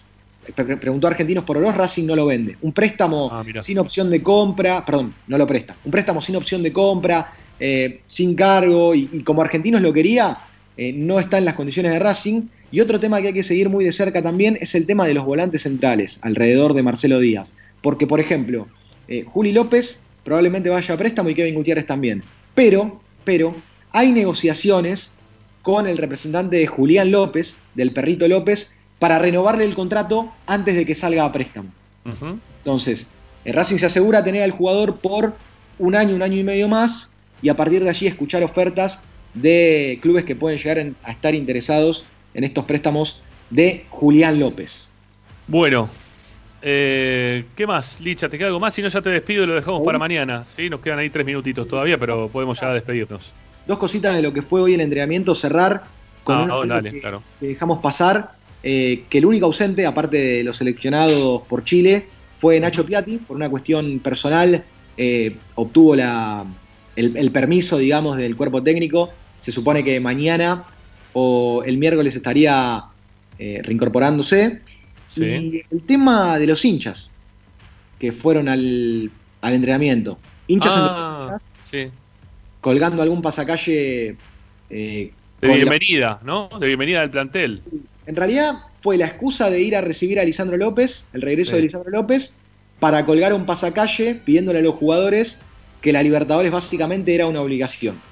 pre- preguntó a Argentinos por Oroz, Racing no lo vende. Un préstamo sin opción de compra, perdón, no lo presta. Un préstamo sin opción de compra, eh, sin cargo, y, y como Argentinos lo quería, eh, no está en las condiciones de Racing. Y otro tema que hay que seguir muy de cerca también es el tema de los volantes centrales alrededor de Marcelo Díaz. Porque, por ejemplo, eh, Juli López probablemente vaya a préstamo y Kevin Gutiérrez también. Pero, pero, hay negociaciones con el representante de Julián López, del Perrito López, para renovarle el contrato antes de que salga a préstamo. Entonces, eh, Racing se asegura tener al jugador por un año, un año y medio más, y a partir de allí escuchar ofertas de clubes que pueden llegar en- a estar interesados en estos préstamos de Julián López. Bueno, eh, ¿qué más, Licha? ¿Te queda algo más? Si no, ya te despido y lo dejamos Aún. para mañana. Sí, nos quedan ahí tres minutitos todavía, pero podemos ya despedirnos. Dos cositas de lo que fue hoy el entrenamiento, cerrar con Ah, oh, dale, que, claro. que dejamos pasar, eh, que el único ausente, aparte de los seleccionados por Chile, fue Nacho Piatti, por una cuestión personal, eh, obtuvo la, el, el permiso, digamos, del cuerpo técnico. Se supone que mañana o el miércoles estaría eh, reincorporándose. Sí. Y el tema de los hinchas que fueron al, al entrenamiento. Hinchas Ah, antepistas, sí. Colgando algún pasacalle. eh, De la- bienvenida, ¿no? De bienvenida del plantel. en realidad fue la excusa de ir a recibir a Lisandro López, el regreso Sí. de Lisandro López, para colgar un pasacalle pidiéndole a los jugadores que la Libertadores básicamente era una obligación.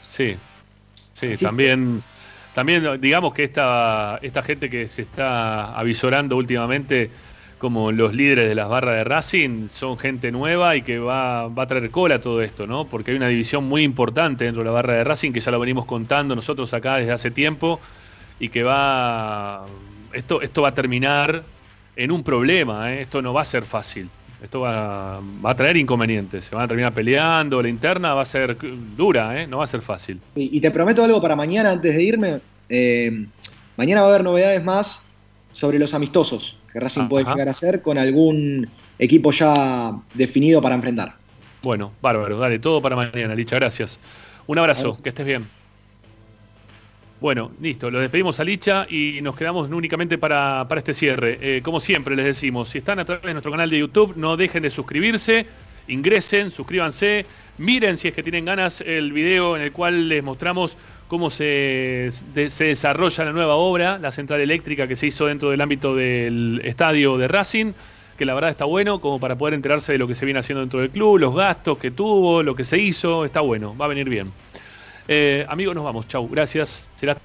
Sí, sí, Así también, también digamos que esta, esta gente que se está avisorando últimamente como los líderes de las barras de Racing son gente nueva y que va, va a traer cola todo esto, ¿no? Porque hay una división muy importante dentro de la barra de Racing que ya lo venimos contando nosotros acá desde hace tiempo y que va esto, esto va a terminar en un problema, ¿eh? esto no va a ser fácil. Esto va, va a traer inconvenientes, se van a terminar peleando, la interna va a ser dura, ¿eh? no va a ser fácil. Y, te prometo algo para mañana antes de irme. eh, mañana va a haber novedades más sobre los amistosos que Racing puede Ajá. llegar a hacer con algún equipo ya definido para enfrentar. Bueno, bárbaro, dale, todo para mañana, Licha, gracias. Un abrazo, que estés bien. Bueno, listo, lo despedimos a Licha y nos quedamos únicamente para, para este cierre. Eh, como siempre les decimos, si están a través de nuestro canal de YouTube, no dejen de suscribirse, ingresen, suscríbanse, miren si es que tienen ganas el video en el cual les mostramos cómo se, se desarrolla la nueva obra, la central eléctrica que se hizo dentro del ámbito del estadio de Racing, que la verdad está bueno, como para poder enterarse de lo que se viene haciendo dentro del club, los gastos que tuvo, lo que se hizo, está bueno, va a venir bien. Eh, amigos, nos vamos, chau, gracias, será